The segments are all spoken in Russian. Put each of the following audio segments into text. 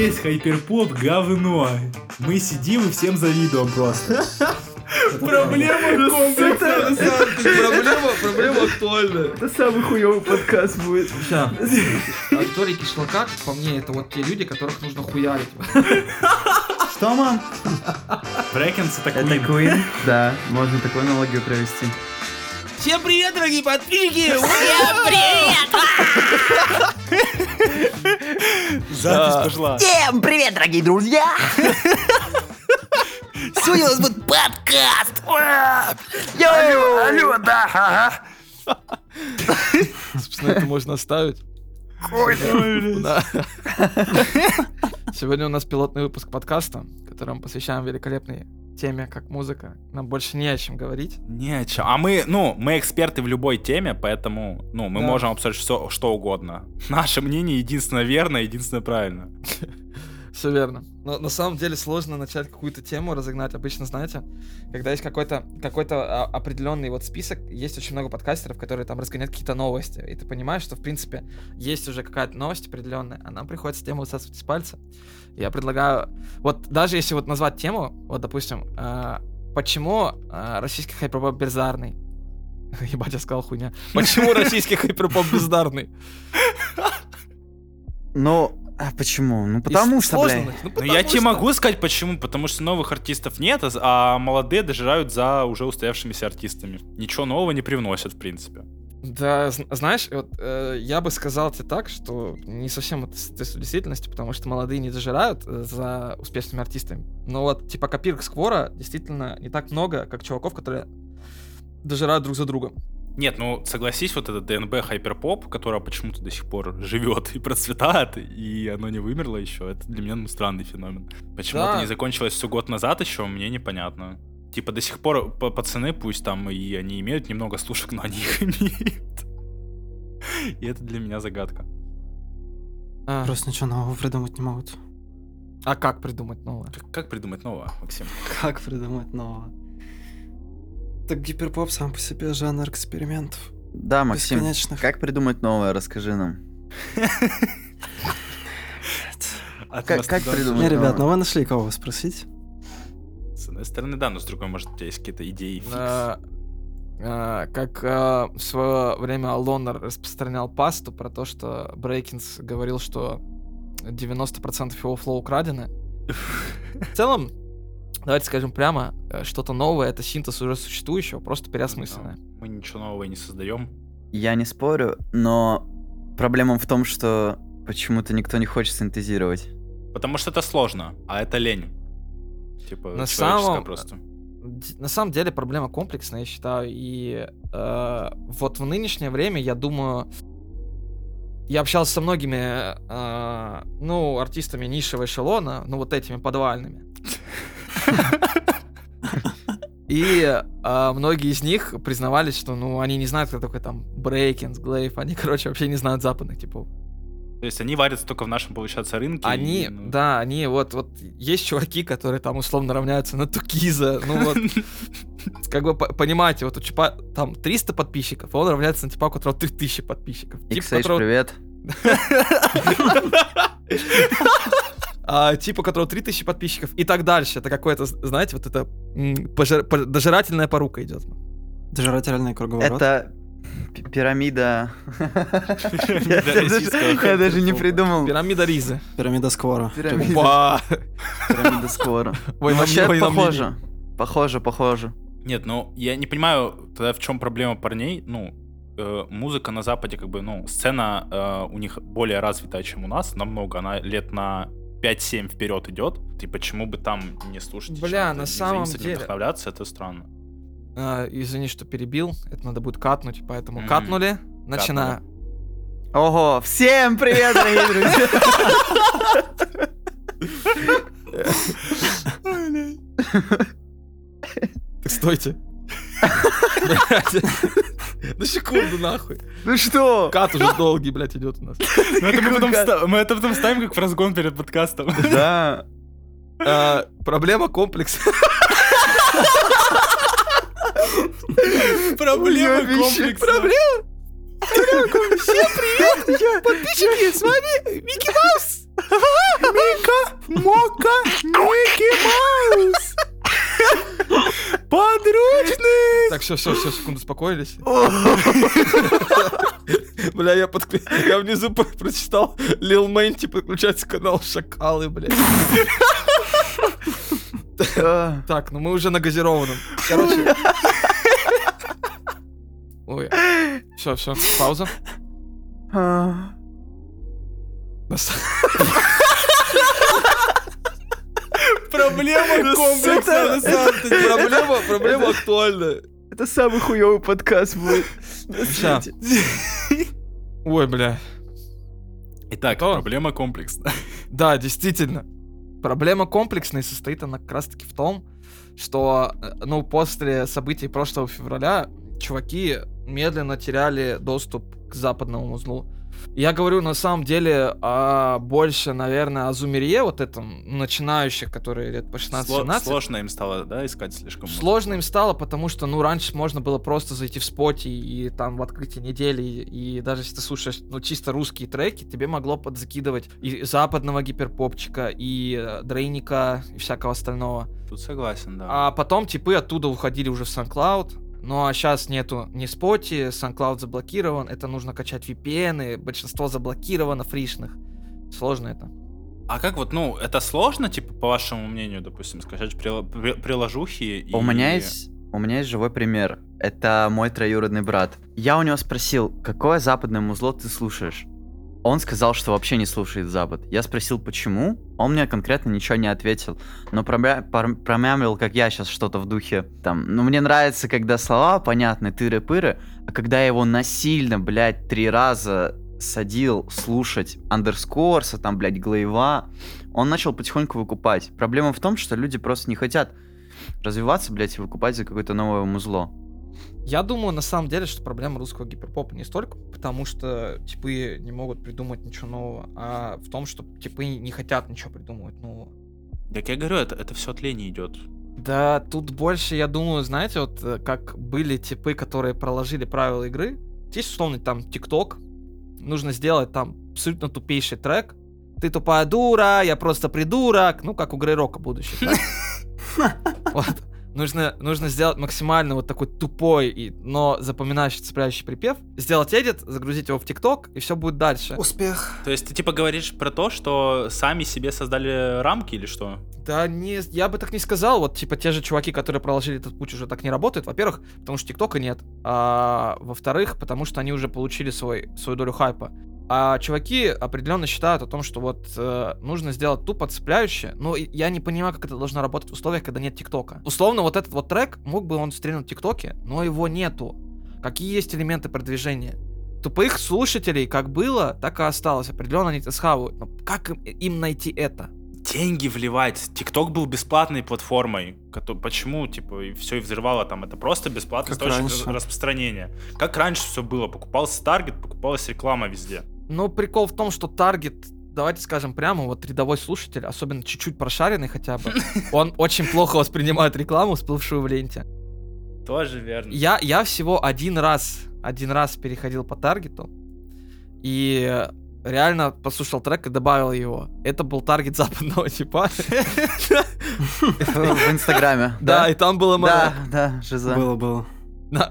весь хайперпоп говно. Мы сидим и всем завидуем просто. Проблема комплекса. самом деле. Проблема, проблема актуальна. Это самый хуёвый подкаст будет. Ща. Акторы кишлака, как по мне, это вот те люди, которых нужно хуярить. Что, мам? Брекенс это Это. Queen? Да, можно такую аналогию провести. Всем привет, дорогие подписчики! Запись пошла. Всем привет, дорогие друзья! Сегодня у нас будет подкаст! Алло, алло, да, ага. Собственно, это можно оставить. Сегодня у нас пилотный выпуск подкаста, который мы посвящаем великолепной теме, как музыка. Нам больше не о чем говорить. Не о чем. А мы, ну, мы эксперты в любой теме, поэтому, ну, мы Да. можем обсуждать все, что угодно. Наше мнение единственно верно, единственно правильно. Все верно. Но на самом деле сложно начать какую-то тему разогнать. Обычно, знаете, когда есть какой-то какой-то определенный вот список, есть очень много подкастеров, которые там разгоняют какие-то новости. И ты понимаешь, что, в принципе, есть уже какая-то новость определенная, а нам приходится тему высасывать из пальца. Я предлагаю... Вот даже если вот назвать тему, вот, допустим, э, почему э, российский хайперпоп бездарный? Ебать, я сказал хуйня. Почему российский хайперпоп бездарный? Ну, а почему? Ну, потому И что, сложно бля. Ну, Ну, я потому тебе что- могу сказать почему. Потому что новых артистов нет, а- а молодые дожирают за уже устоявшимися артистами. Ничего нового не привносят, в принципе. Да, зн- знаешь, вот э, я бы сказал тебе так, что не совсем это соответствует действительности, потому что молодые не дожирают э, за успешными артистами. Но вот типа копирок Сквора действительно не так много, как чуваков, которые дожирают друг за другом. Нет, ну согласись, вот этот ДНБ Хайперпоп, которая почему-то до сих пор живет и процветает, и оно не вымерло еще, это для меня ну, странный феномен. Почему Да. это не закончилось все год назад еще, мне непонятно. Типа до сих пор п- пацаны, пусть там и они имеют немного слушок, но они их имеют. И это для меня загадка. А, Просто ничего нового придумать не могут. а как придумать новое? Как, как придумать новое, Максим? Как придумать нового? Так гиперпоп сам по себе жанр экспериментов. Да, Максим, Бесконечных. как придумать новое, расскажи нам. От Как- придумать? Не, новое. ребят, ну вы нашли кого спросить? С одной стороны, да, но с другой, может, у тебя есть какие-то идеи, фикс. А, а, как а, в свое время Лонер распространял пасту про то, что Брейкинс говорил, что 90% его флоу украдены. В целом, давайте скажем прямо, э, что-то новое — это синтез уже существующего, просто переосмысленное. Мы ничего нового не создаем. Я не спорю, но проблема в том, что почему-то никто не хочет синтезировать. Потому что это сложно, а это лень. Типа, На человеческая самом- просто. На самом деле проблема комплексная, я считаю, и э, вот в нынешнее время, я думаю, я общался со многими, э, ну, артистами низшего эшелона, ну, вот этими подвальными. И э, многие из них признавались, что, ну, они не знают, кто такой там Брейкинс, Глейв, они, короче, вообще не знают западных типов. То есть они варятся только в нашем, получается, рынке. Они, и, ну, да, они вот, вот есть чуваки, которые там условно равняются на Тукиза, ну вот, как бы по- понимаете, вот у чипа там 300 подписчиков, а он равняется на типа, у которого 3000 подписчиков. XH, привет. А, тип, у которого 3000 подписчиков и так дальше. Это какое-то, знаете, вот это пожир- по- дожирательная порука идет. Дожирательный круговорот. Это пи- пирамида... Я даже- не придумал. Пирамида Ризы. Пирамида Сквора. Пирамида. Ой, нам- Вообще похоже. Похоже, похоже. Нет, ну, я не понимаю тогда, в чем проблема парней. Ну, э, музыка на Западе, как бы, ну, сцена э, у них более развитая, чем у нас, намного. Она лет на 5-7 вперед идет. И почему бы там не слушать? Бля, на не самом деле- вдохновляться, это странно. А, Извини, что перебил. Это надо будет катнуть, поэтому Мгм. катнули. Начинаю. Ого, всем привет, дорогие друзья! Так стойте. На секунду, нахуй. Ну что? Кат уже долгий, блядь, идет у нас. Это мы, это потом ставим как в разгон перед подкастом. Да. А, Проблема комплекс. Проблема Уёбище. комплекса. Проблема? Всем привет! Подписчики, с вами Микки Маус! Мика Мока, Микки Маус. Подручный. Так, все, все, все, секунду, успокоились. Бля, я, подк- я внизу про- прочитал Лил Мэнти подключается канал Шакалы, блядь. А, Так, ну мы уже на газированном. Короче. Ой. Все, все, пауза. Проблема комплексная, на самом деле. Проблема, проблема актуальна. Это самый хуёвый подкаст будет. Ой, бля. Итак, проблема комплексная. Да, действительно. Проблема комплексная состоит она как раз-таки в том, что, э, ну, после событий прошлого февраля чуваки медленно теряли доступ к западному узлу. Я говорю на самом деле а, больше, наверное, о зумерье, вот этом начинающих, которые лет по Сло- 16-17. Сложно им стало, да, искать слишком много? Сложно им стало, потому что, ну, раньше можно было просто зайти в споте и, там в открытии недели, и, и даже если ты слушаешь, ну, чисто русские треки, тебе могло подзакидывать и западного гиперпопчика, и э, дрейника, и всякого остального. Тут согласен, да. А потом типы оттуда уходили уже в SoundCloud, ну а сейчас нету ни споти, SoundCloud заблокирован, это нужно качать VPN, большинство заблокировано фришных. Сложно это. А как вот, ну, это сложно, типа, по вашему мнению, допустим, скачать прила- при- приложухи и... У меня есть, у меня есть живой пример. Это мой троюродный брат. Я у него спросил, какое западное музло ты слушаешь? Он сказал, что вообще не слушает Запад. Я спросил, почему. Он мне конкретно ничего не ответил. Но промямлил, как я сейчас что-то в духе. Там, ну мне нравится, когда слова понятны, тыры-пыры, а когда я его насильно, блядь, три раза садил слушать андерскорса, там, блядь, глейва, он начал потихоньку выкупать. Проблема в том, что люди просто не хотят развиваться, блядь, и выкупать за какое-то новое музло. Я думаю, на самом деле, что проблема русского гиперпопа не столько потому, что типы не могут придумать ничего нового, а в том, что типы не хотят ничего придумывать нового. Так я говорю, это, это все от лени идет. Да, тут больше, я думаю, знаете, вот э, как были типы, которые проложили правила игры. Есть условно там ТикТок, нужно сделать там абсолютно тупейший трек. Ты тупая дура, я просто придурок. Ну, как у Грей Рока будущих, да? Вот. Нужно, нужно сделать максимально вот такой тупой, и, но запоминающий, цепляющий припев. Сделать эдит, загрузить его в ТикТок, и все будет дальше. Успех. То есть ты типа говоришь про то, что сами себе создали рамки или что? Да не, я бы так не сказал. Вот, типа, те же чуваки, которые проложили этот путь, уже так не работают. Во-первых, потому что ТикТока нет. А во-вторых, потому что они уже получили свой, свою долю хайпа. А чуваки определенно считают о том, что вот э, нужно сделать тупо цепляющее. Но и я не понимаю, как это должно работать в условиях, когда нет ТикТока. Условно, вот этот вот трек, мог бы он стрельнуть в ТикТоке, но его нету. Какие есть элементы продвижения? Тупых слушателей как было, так и осталось. Определенно они это схавают. Но как им, им найти это? Деньги вливать. ТикТок был бесплатной платформой. Почему, типа, все и взрывало там? Это просто бесплатный Как источник раньше. распространения. Как раньше все было? Покупался таргет, покупалась реклама везде. Но прикол в том, что таргет, давайте скажем прямо, вот рядовой слушатель, особенно чуть-чуть прошаренный хотя бы, он очень плохо воспринимает рекламу, всплывшую в ленте. Тоже верно. Я, я всего один раз, один раз переходил по таргету, и реально послушал трек и добавил его. Это был таргет западного типа. В Инстаграме. Да, и там было Да, мало. да, жиза. Было, было.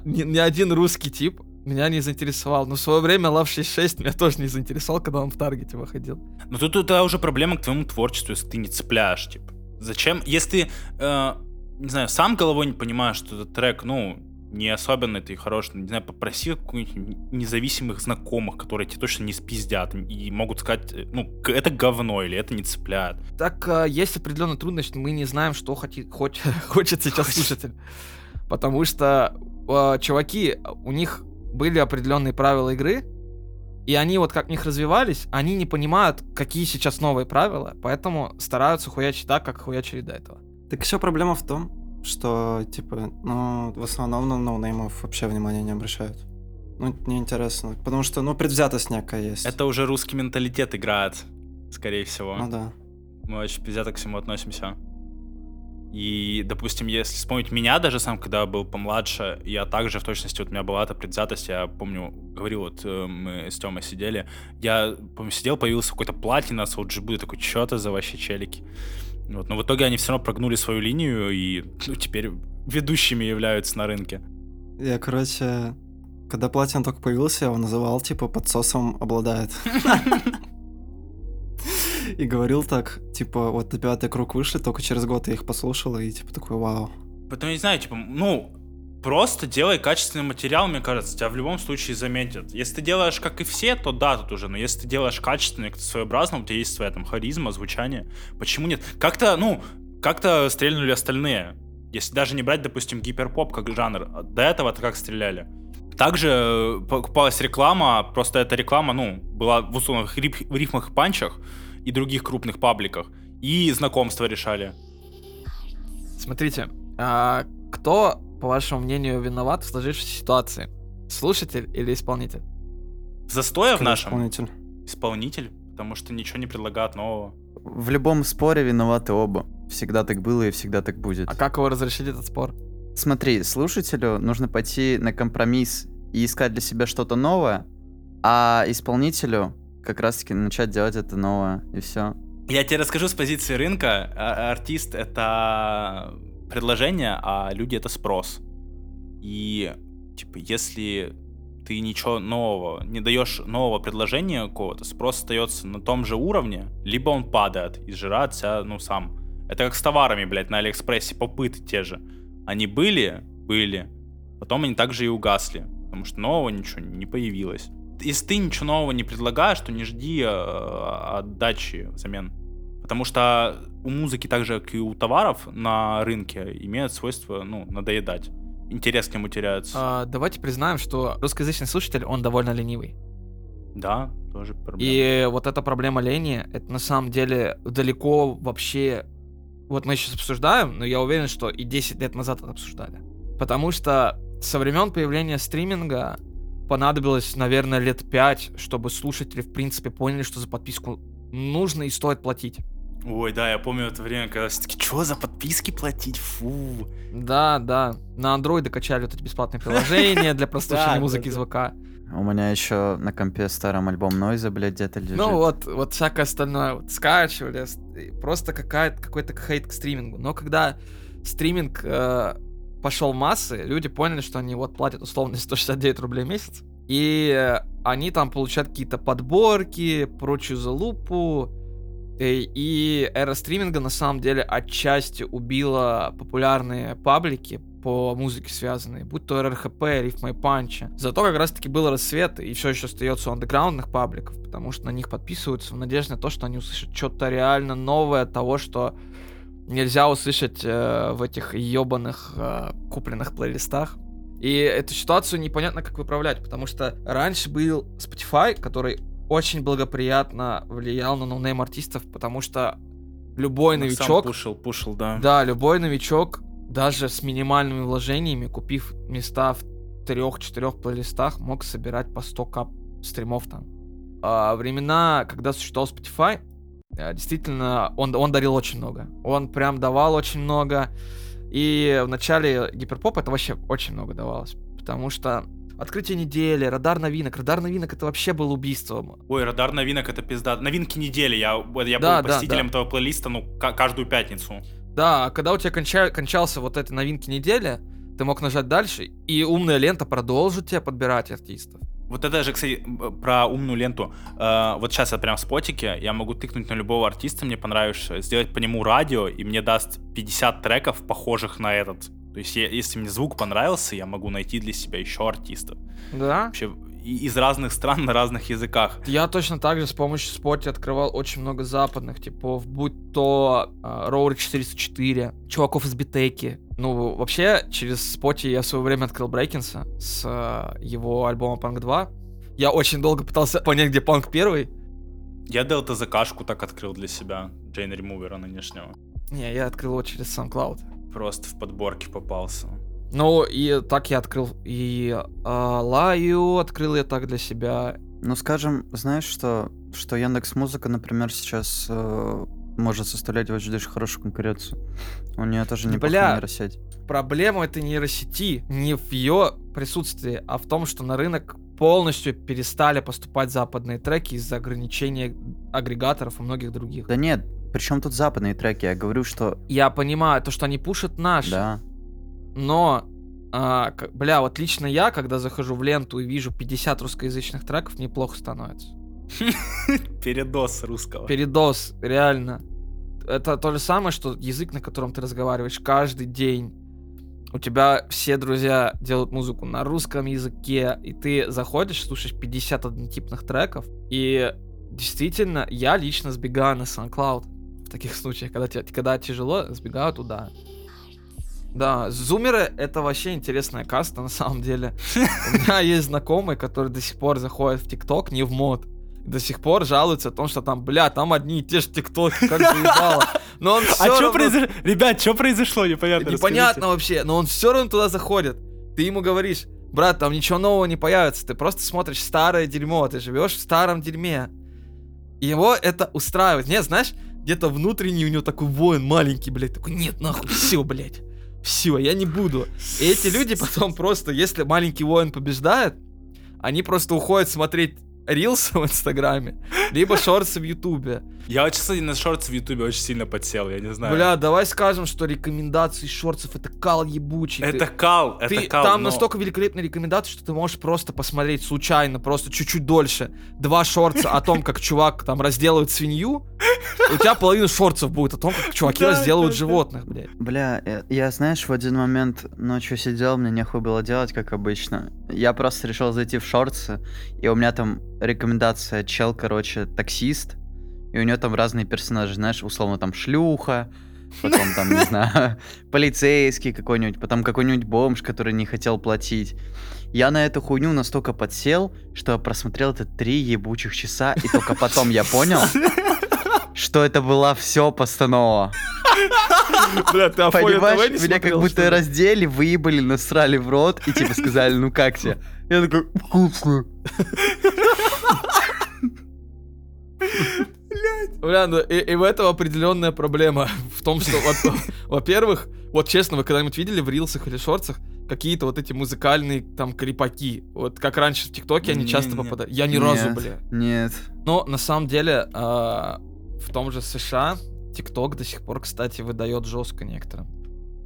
Ни один русский тип меня не заинтересовал. Но в свое время Love 66 меня тоже не заинтересовал, когда он в таргете выходил. Но тут это уже проблема к твоему творчеству, если ты не цепляешь, типа. Зачем? Если ты, э, не знаю, сам головой не понимаешь, что этот трек, ну, не особенно ты хороший, не знаю, попроси каких-нибудь независимых знакомых, которые тебе точно не спиздят и могут сказать, э, ну, это говно или это не цепляет. Так э, есть определенная трудность, мы не знаем, что хоти- хоч- хочет сейчас слушатель. Потому что э, чуваки, у них были определенные правила игры, и они вот как в них развивались, они не понимают, какие сейчас новые правила, поэтому стараются хуячить так, как хуячили до этого. Так еще проблема в том, что, типа, ну, в основном на ноунеймов вообще внимания не обращают. Ну, это неинтересно. Потому что, ну, предвзятость некая есть. Это уже русский менталитет играет, скорее всего. Ну да. Мы очень предвзято к всему относимся. И, допустим, если вспомнить меня даже сам, когда был помладше, я также в точности, вот у меня была эта предвзятость, я помню, говорил, вот э, мы с Тёмой сидели, я, помню, сидел, появился какой-то платина с OGB, такой, что это за вообще челики? Вот, но в итоге они все равно прогнули свою линию и ну, теперь ведущими являются на рынке. Я, короче, когда Платин только появился, я его называл, типа, подсосом обладает. И говорил так, типа, вот на пятый круг вышли, только через год я их послушал, и типа такой, вау. Поэтому, не знаю, типа, ну, просто делай качественный материал, мне кажется, тебя в любом случае заметят. Если ты делаешь как и все, то да, тут уже, но если ты делаешь качественный, своеобразно, у тебя есть своя там харизма, звучание, почему нет? Как-то, ну, как-то стрельнули остальные. Если даже не брать, допустим, гиперпоп как жанр, до этого-то как стреляли? Также э, покупалась реклама, просто эта реклама, ну, была в условных рифмах и панчах, и других крупных пабликах. И знакомства решали. Смотрите, а кто, по вашему мнению, виноват в сложившейся ситуации? Слушатель или исполнитель? Застоя в нашем? Исполнитель. Исполнитель, потому что ничего не предлагает нового. В любом споре виноваты оба. Всегда так было и всегда так будет. А как его разрешить этот спор? Смотри, слушателю нужно пойти на компромисс и искать для себя что-то новое, а исполнителю как раз-таки начать делать это новое, и все. Я тебе расскажу с позиции рынка. А, артист — это предложение, а люди — это спрос. И, типа, если ты ничего нового, не даешь нового предложения какого-то, спрос остается на том же уровне, либо он падает и сжирается, ну, сам. Это как с товарами, блядь, на Алиэкспрессе, попыты те же. Они были, были, потом они также и угасли, потому что нового ничего не появилось если ты ничего нового не предлагаешь, то не жди э, отдачи взамен. Потому что у музыки, так же, как и у товаров на рынке, имеют свойство, ну, надоедать. Интерес к нему теряется. А, давайте признаем, что русскоязычный слушатель, он довольно ленивый. Да, тоже проблема. И вот эта проблема лени, это на самом деле далеко вообще... Вот мы сейчас обсуждаем, но я уверен, что и 10 лет назад это обсуждали. Потому что со времен появления стриминга понадобилось, наверное, лет пять, чтобы слушатели, в принципе, поняли, что за подписку нужно и стоит платить. Ой, да, я помню это время, когда все таки что за подписки платить, фу. Да, да, на андроиды качали вот эти бесплатные приложения для прослушивания музыки из ВК. У меня еще на компе старом альбом Нойза, блядь, где-то лежит. Ну вот, вот всякое остальное вот скачивали, просто какая-то, какой-то хейт к стримингу. Но когда стриминг э, пошел массы, люди поняли, что они вот платят условно 169 рублей в месяц, и они там получают какие-то подборки, прочую залупу, э, и эра стриминга на самом деле отчасти убила популярные паблики по музыке связанные, будь то РХП, Рифма и Панча. Зато как раз таки был рассвет, и все еще остается у андеграундных пабликов, потому что на них подписываются в надежде на то, что они услышат что-то реально новое от того, что нельзя услышать э, в этих ебаных э, купленных плейлистах. И эту ситуацию непонятно как выправлять, потому что раньше был Spotify, который очень благоприятно влиял на ноунейм артистов, потому что любой Он новичок... Сам пушил, пушил, да. Да, любой новичок, даже с минимальными вложениями, купив места в трех-четырех плейлистах, мог собирать по 100 кап стримов там. А времена, когда существовал Spotify, действительно, он, он дарил очень много. Он прям давал очень много. И в начале гиперпоп это вообще очень много давалось. Потому что Открытие недели, радар новинок. Радар новинок это вообще был убийством. Ой, радар новинок это пизда. Новинки недели. Я, я да, был да, посетителем да. этого плейлиста, ну, каждую пятницу. Да, а когда у тебя конча, кончался вот этой новинки недели, ты мог нажать дальше, и умная лента продолжит тебе подбирать артистов. Вот это же, кстати, про умную ленту. Э, вот сейчас я прям в спотике, я могу тыкнуть на любого артиста, мне понравишься, сделать по нему радио, и мне даст 50 треков, похожих на этот. То есть, я, если мне звук понравился, я могу найти для себя еще артистов. Да? Вообще, из разных стран на разных языках. Я точно так же с помощью Spotify открывал очень много западных типов, будь то uh, Rower 404, чуваков из Битеки. Ну, вообще, через Spotify я в свое время открыл Брейкинса с uh, его альбома Punk 2. Я очень долго пытался понять, где Punk первый. Я Delta закашку так открыл для себя, Джейн Ремувера нынешнего. Не, я открыл его через SoundCloud. Просто в подборке попался. Ну, и так я открыл и а, Лаю, открыл я так для себя. Ну, скажем, знаешь, что, что Яндекс Музыка, например, сейчас э, может составлять очень хорошую конкуренцию. У нее тоже Да неплохая нейросеть. Проблема этой нейросети не в ее присутствии, а в том, что на рынок полностью перестали поступать западные треки из-за ограничения агрегаторов и многих других. Да нет, причем тут западные треки? Я говорю, что Я понимаю, то, что они пушат наш, да. Но, а, бля, вот лично я, когда захожу в ленту и вижу 50 русскоязычных треков, мне плохо становится. Передос русского. Передос, реально. Это то же самое, что язык, на котором ты разговариваешь каждый день. У тебя все друзья делают музыку на русском языке, и ты заходишь, слушаешь 50 однотипных треков, и действительно, я лично сбегаю на SoundCloud в таких случаях, когда, тебе, когда тяжело, сбегаю туда. Да, зумеры — это вообще интересная каста, на самом деле. У меня есть знакомый, который до сих пор заходит в ТикТок, не в мод, до сих пор жалуется о том, что там, бля, там одни и те же ТикТоки, как заебало. Но он А всё что равно- произошло? Ребят, что произошло? Непонятно. Непонятно вообще, но он все равно туда заходит. Ты ему говоришь, брат, там ничего нового не появится, ты просто смотришь старое дерьмо, ты живешь в старом дерьме. И его это устраивает. Нет, знаешь, где-то внутренний у него такой воин маленький, блядь, такой, нет, нахуй, все, блядь. Все, я не буду. И эти люди потом просто, если маленький воин побеждает, они просто уходят смотреть рилсы в Инстаграме, либо шорты в Ютубе. Я очень, кстати, на шорты в Ютубе очень сильно подсел, я не знаю. Бля, давай скажем, что рекомендации шортов это кал ебучий. Ты- это кал, это Ты, кал. там но- настолько великолепные рекомендации, что ты можешь просто посмотреть случайно, просто чуть-чуть дольше, два шорца о том, как чувак там разделывает свинью, у тебя половина шорцев будет о том, как чуваки разделывают животных, блядь. Бля, я, я, знаешь, в один момент ночью сидел, мне нехуй было делать, как обычно. Я просто решил зайти в шорты, и у меня там рекомендация чел, короче, таксист, и у него там разные персонажи, знаешь, условно там шлюха, потом там, не знаю, полицейский какой-нибудь, потом какой-нибудь бомж, который не хотел платить. Я на эту хуйню настолько подсел, что я просмотрел это три ебучих часа, и только потом я понял, что это была все постанова. Бля, ты Понимаешь, меня как будто раздели, выебали, насрали в рот и типа сказали, ну как тебе? Я такой, вкусно. Бля, ну и, и в этом определенная проблема. В том, что, во- во-первых, вот честно, вы когда-нибудь видели в рилсах или шорцах какие-то вот эти музыкальные там крипаки? Вот как раньше в ТикТоке они часто попадают. Я ни разу, бля. Нет. Но на самом деле а, в том же США ТикТок до сих пор, кстати, выдает жестко некоторым.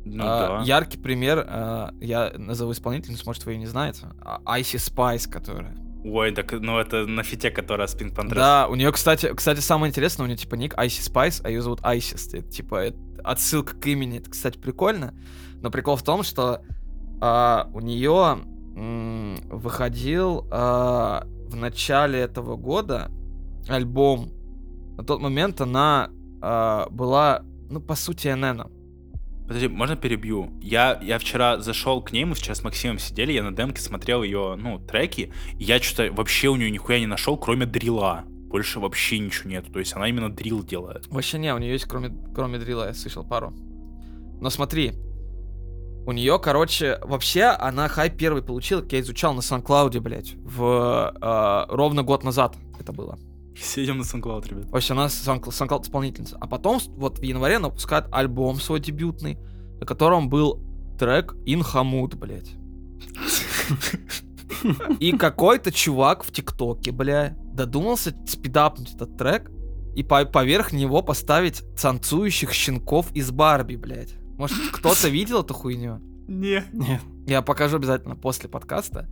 Ну А, да. Яркий пример, а, я назову исполнительницу, может, вы ее не знаете. А, Icy Spice, которая. Ой, так, ну это на фите, которая с Pink Panther. Да, у нее, кстати, кстати, самое интересное, у нее типа ник Icy Spice, а ее зовут Isis. Это, типа это отсылка к имени, это, кстати, прикольно. Но прикол в том, что а, у нее выходил а, в начале этого года альбом. На тот момент она а, была, ну, по сути, НН. Подожди, можно перебью? Я, я вчера зашел к ней, мы вчера с Максимом сидели, я на демке смотрел ее, ну, треки, и я что-то вообще у нее нихуя не нашел, кроме дрила. Больше вообще ничего нету. То есть она именно дрил делает. Вообще не, у нее есть кроме, кроме дрила, я слышал пару. Но смотри, у нее, короче, вообще она хайп первый получила, как я изучал на SoundCloud, блядь, в э, ровно год назад это было. Все идем на SoundCloud, ребят. Вообще, она SoundCloud, SoundCloud исполнительница. А потом, вот в январе она выпускает альбом свой дебютный, на котором был трек Инхамут, блядь. И какой-то чувак в ТикТоке, бля, додумался спидапнуть этот трек и по- поверх него поставить танцующих щенков из Барби, блядь. Может, кто-то видел эту хуйню? Не. Нет. Я покажу обязательно после подкаста.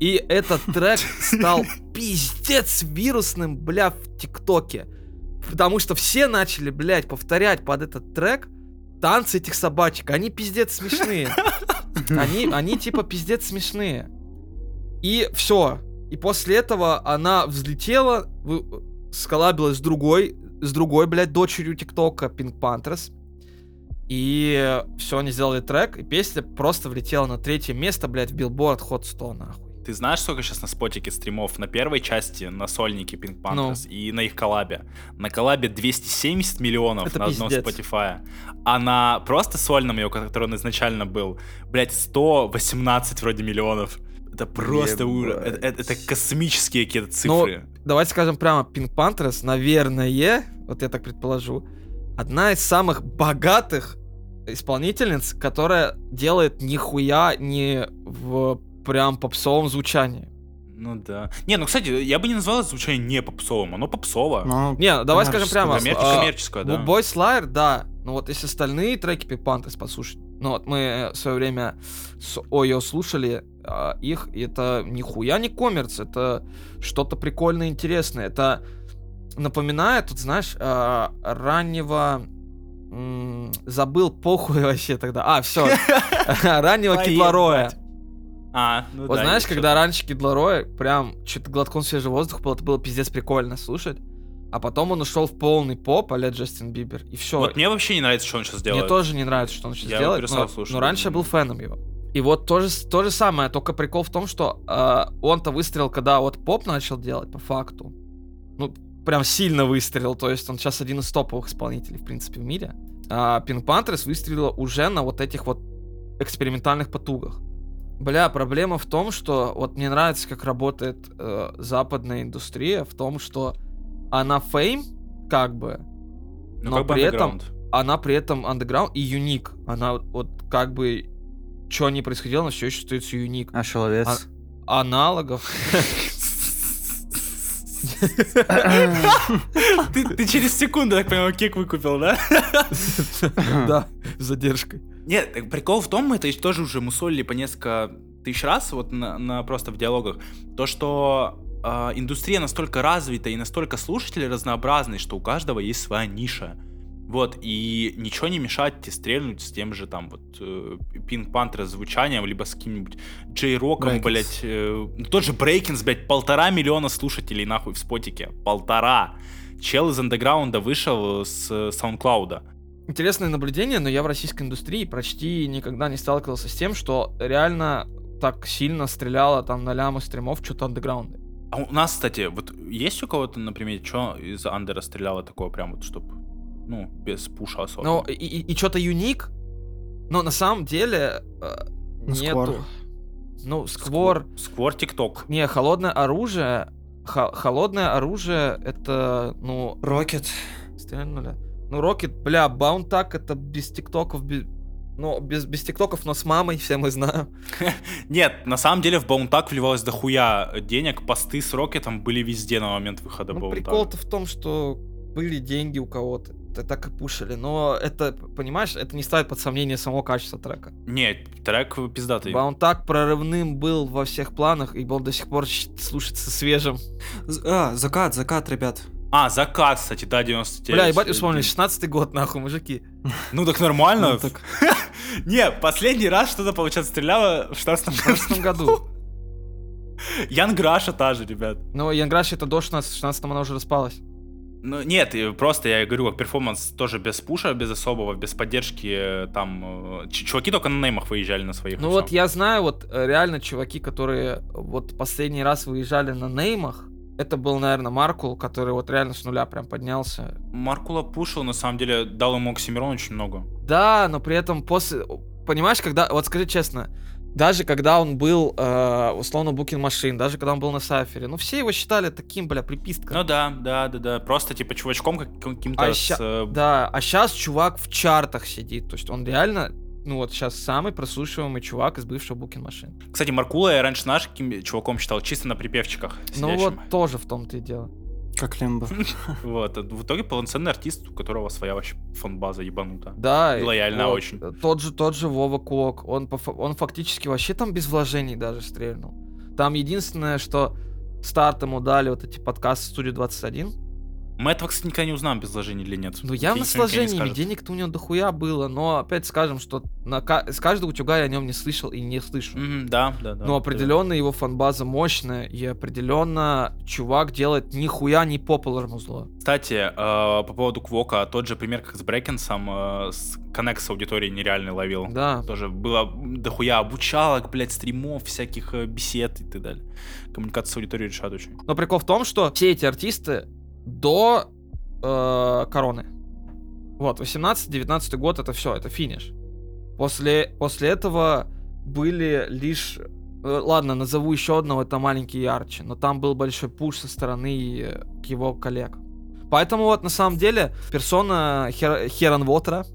И этот трек стал пиздец вирусным, бля, в ТикТоке. Потому что все начали, блядь, повторять под этот трек танцы этих собачек. Они пиздец смешные. Они, они типа пиздец смешные. И все. И после этого она взлетела, сколабилась с другой, с другой, блядь, дочерью ТикТока, Pink Panthers. И все, они сделали трек, и песня просто влетела на третье место, блядь, в Billboard Hot 100, нахуй. Ты знаешь, сколько сейчас на спотике стримов? На первой части, на сольнике Pink Ну. Panthers и на их коллабе. На коллабе 270 миллионов Это на одном пиздец. Spotify. А на просто сольном ее, который он изначально был, блядь, 118 вроде миллионов. Это просто ура- это, это- это космические какие-то Ну, цифры. Давайте скажем прямо, Pink Panthers, наверное, вот я так предположу, одна из самых богатых исполнительниц, которая делает нихуя не в прям попсовом звучании. Ну да. Не, ну, кстати, я бы не назвал это звучание не попсовым, оно попсово. Ну, Не, давай скажем прямо. Коммерческое, а, коммерческое, да. Boy Slayer, да. Ну вот если остальные треки Panthers послушать, ну вот мы в свое время с Ойо слушали а, их, и это нихуя не коммерц, это что-то прикольное, интересное. Это напоминает, тут знаешь, а, раннего... Забыл похуй вообще тогда. А, все. Раннего Поебать. А, ну Вот да, знаешь, когда раньше Кидларой прям что-то глотком свежего воздуха было, это было пиздец прикольно слушать. А потом он ушел в полный поп, а Джастин Бибер. И все. Вот мне вообще не нравится, что он сейчас Мне делает. тоже не нравится, что он сейчас Я его делает. перестал Но, слушать но раньше я был фэном его. И вот то же, то же самое, только прикол в том, что э, он-то выстрелил, когда вот поп начал делать, по факту. Ну, прям сильно выстрелил. То есть он сейчас один из топовых исполнителей, в принципе, в мире. А Pink Panthers выстрелила уже на вот этих вот экспериментальных потугах. Бля, проблема в том, что вот мне нравится, как работает э, западная индустрия, в том, что она фейм, как бы, Ну, но как бы при этом андеграунд. она при этом underground и юник. Она вот, вот как бы что ни происходило, она все еще остается юник. А шеловец? Аналогов. Ты, ты через секунду, так понимаю, кек выкупил, да? Да, с задержкой. Нет, прикол в том, мы это тоже уже мусолили по несколько тысяч раз, вот на, на- просто в диалогах, то, что а, индустрия настолько развита и настолько слушатели разнообразны, что у каждого есть своя ниша. Вот, и ничего не мешает тебе стрельнуть с тем же там вот э, Pink Panther звучанием, либо с каким-нибудь Джей Роком, Breakins. блять, э, ну, тот же Брейкинс, блять, полтора миллиона слушателей нахуй в спотике, полтора. Чел из андеграунда вышел с э, SoundCloud. Интересное наблюдение, но я в российской индустрии почти никогда не сталкивался с тем, что реально так сильно стреляло там на лямы стримов что-то андеграунды. А у нас, кстати, вот есть у кого-то, например, что из андера стреляло такое прям вот, чтобы, ну, без пуша особо? Ну, и, что-то юник, но на самом деле э, Ну, нету. Сквор. Ну, сквор, Сквор ТикТок. Не, холодное оружие. хо- холодное оружие это, ну, Рокет. стрельнули. Ну, Рокет, бля, Баунтак это без тиктоков, без, ну, без, без тиктоков, но с мамой, все мы знаем. Нет, на самом деле в Баунтак вливалось дохуя денег, посты с Рокетом были везде на момент выхода Ну, прикол-то в том, что были деньги у кого-то, так и пушили. Но это, понимаешь, это не ставит под сомнение самого качества трека. Нет, трек пиздатый. Баунтак прорывным был во всех планах, и он до сих пор слушается свежим. А, закат, закат, ребят. А, заказ, кстати, да, 99. Бля, ебать, вспомнили, 16-й год, нахуй, мужики. Ну так нормально. Ну. Не, последний раз что-то, получается, стреляло в 16 В 16 году. Ян Граша та же, ребят. Но Янграш это до 16, в 16 она уже распалась. Ну, нет, просто я говорю, как перформанс тоже без пуша, без особого, без поддержки, э, там, э, чуваки только на неймах выезжали на своих. Ну вот я знаю, вот э, реально чуваки, которые вот последний раз выезжали на неймах, это был, наверное, Маркул, который вот реально с нуля прям поднялся. Маркула пушил, на самом деле, дал ему Оксимирон очень много. Да, но при этом после... Понимаешь, когда... Вот скажи честно, даже когда он был, э, условно, Букин Машин, даже когда он был на Сафере, ну все его считали таким, бля, приписткой. Ну да, да, да, да. Просто типа чувачком как- каким-то А с... ща- э, Да, а сейчас чувак в чартах сидит, то есть он реально, ну вот сейчас самый прослушиваемый чувак из бывшего Букин Машин. Кстати, Маркула я раньше наш чуваком считал чисто на припевчиках. Ну сидящим. вот тоже в том-то и дело. Как Лимба. Вот. а В итоге полноценный артист, у которого своя вообще фон-база ебанута. Да. И лояльно вот, очень. э, Тот же, тот же Вова Кок, он, он фактически вообще там без вложений даже стрельнул. Там единственное, что старт ему дали вот эти подкасты студии 21. Мы этого, кстати, никогда не узнаем, без вложений или нет. Ну, явно с вложениями, денег-то у него дохуя было, но опять скажем, что на с каждого утюга я о нем не слышал и не слышу. Мгм, да, да, да. Но определенно его фанбаза мощная, и определенно чувак делает нихуя не популар музло. Кстати, э, по поводу Квока, тот же пример, как с Брекенсом, э, с коннект с аудиторией нереальный ловил. Да. Тоже было дохуя обучалок, блядь, стримов, всяких э, бесед и так далее. Коммуникация с аудиторией решает очень. Но прикол в том, что все эти артисты до э, короны. Вот, 18-19 год это все, это финиш. После, после этого были лишь... э, Ладно, назову еще одного, это маленький Арчи, но там был большой пуш со стороны э, его коллег. Поэтому вот на самом деле персона Хер... Херон Вотера,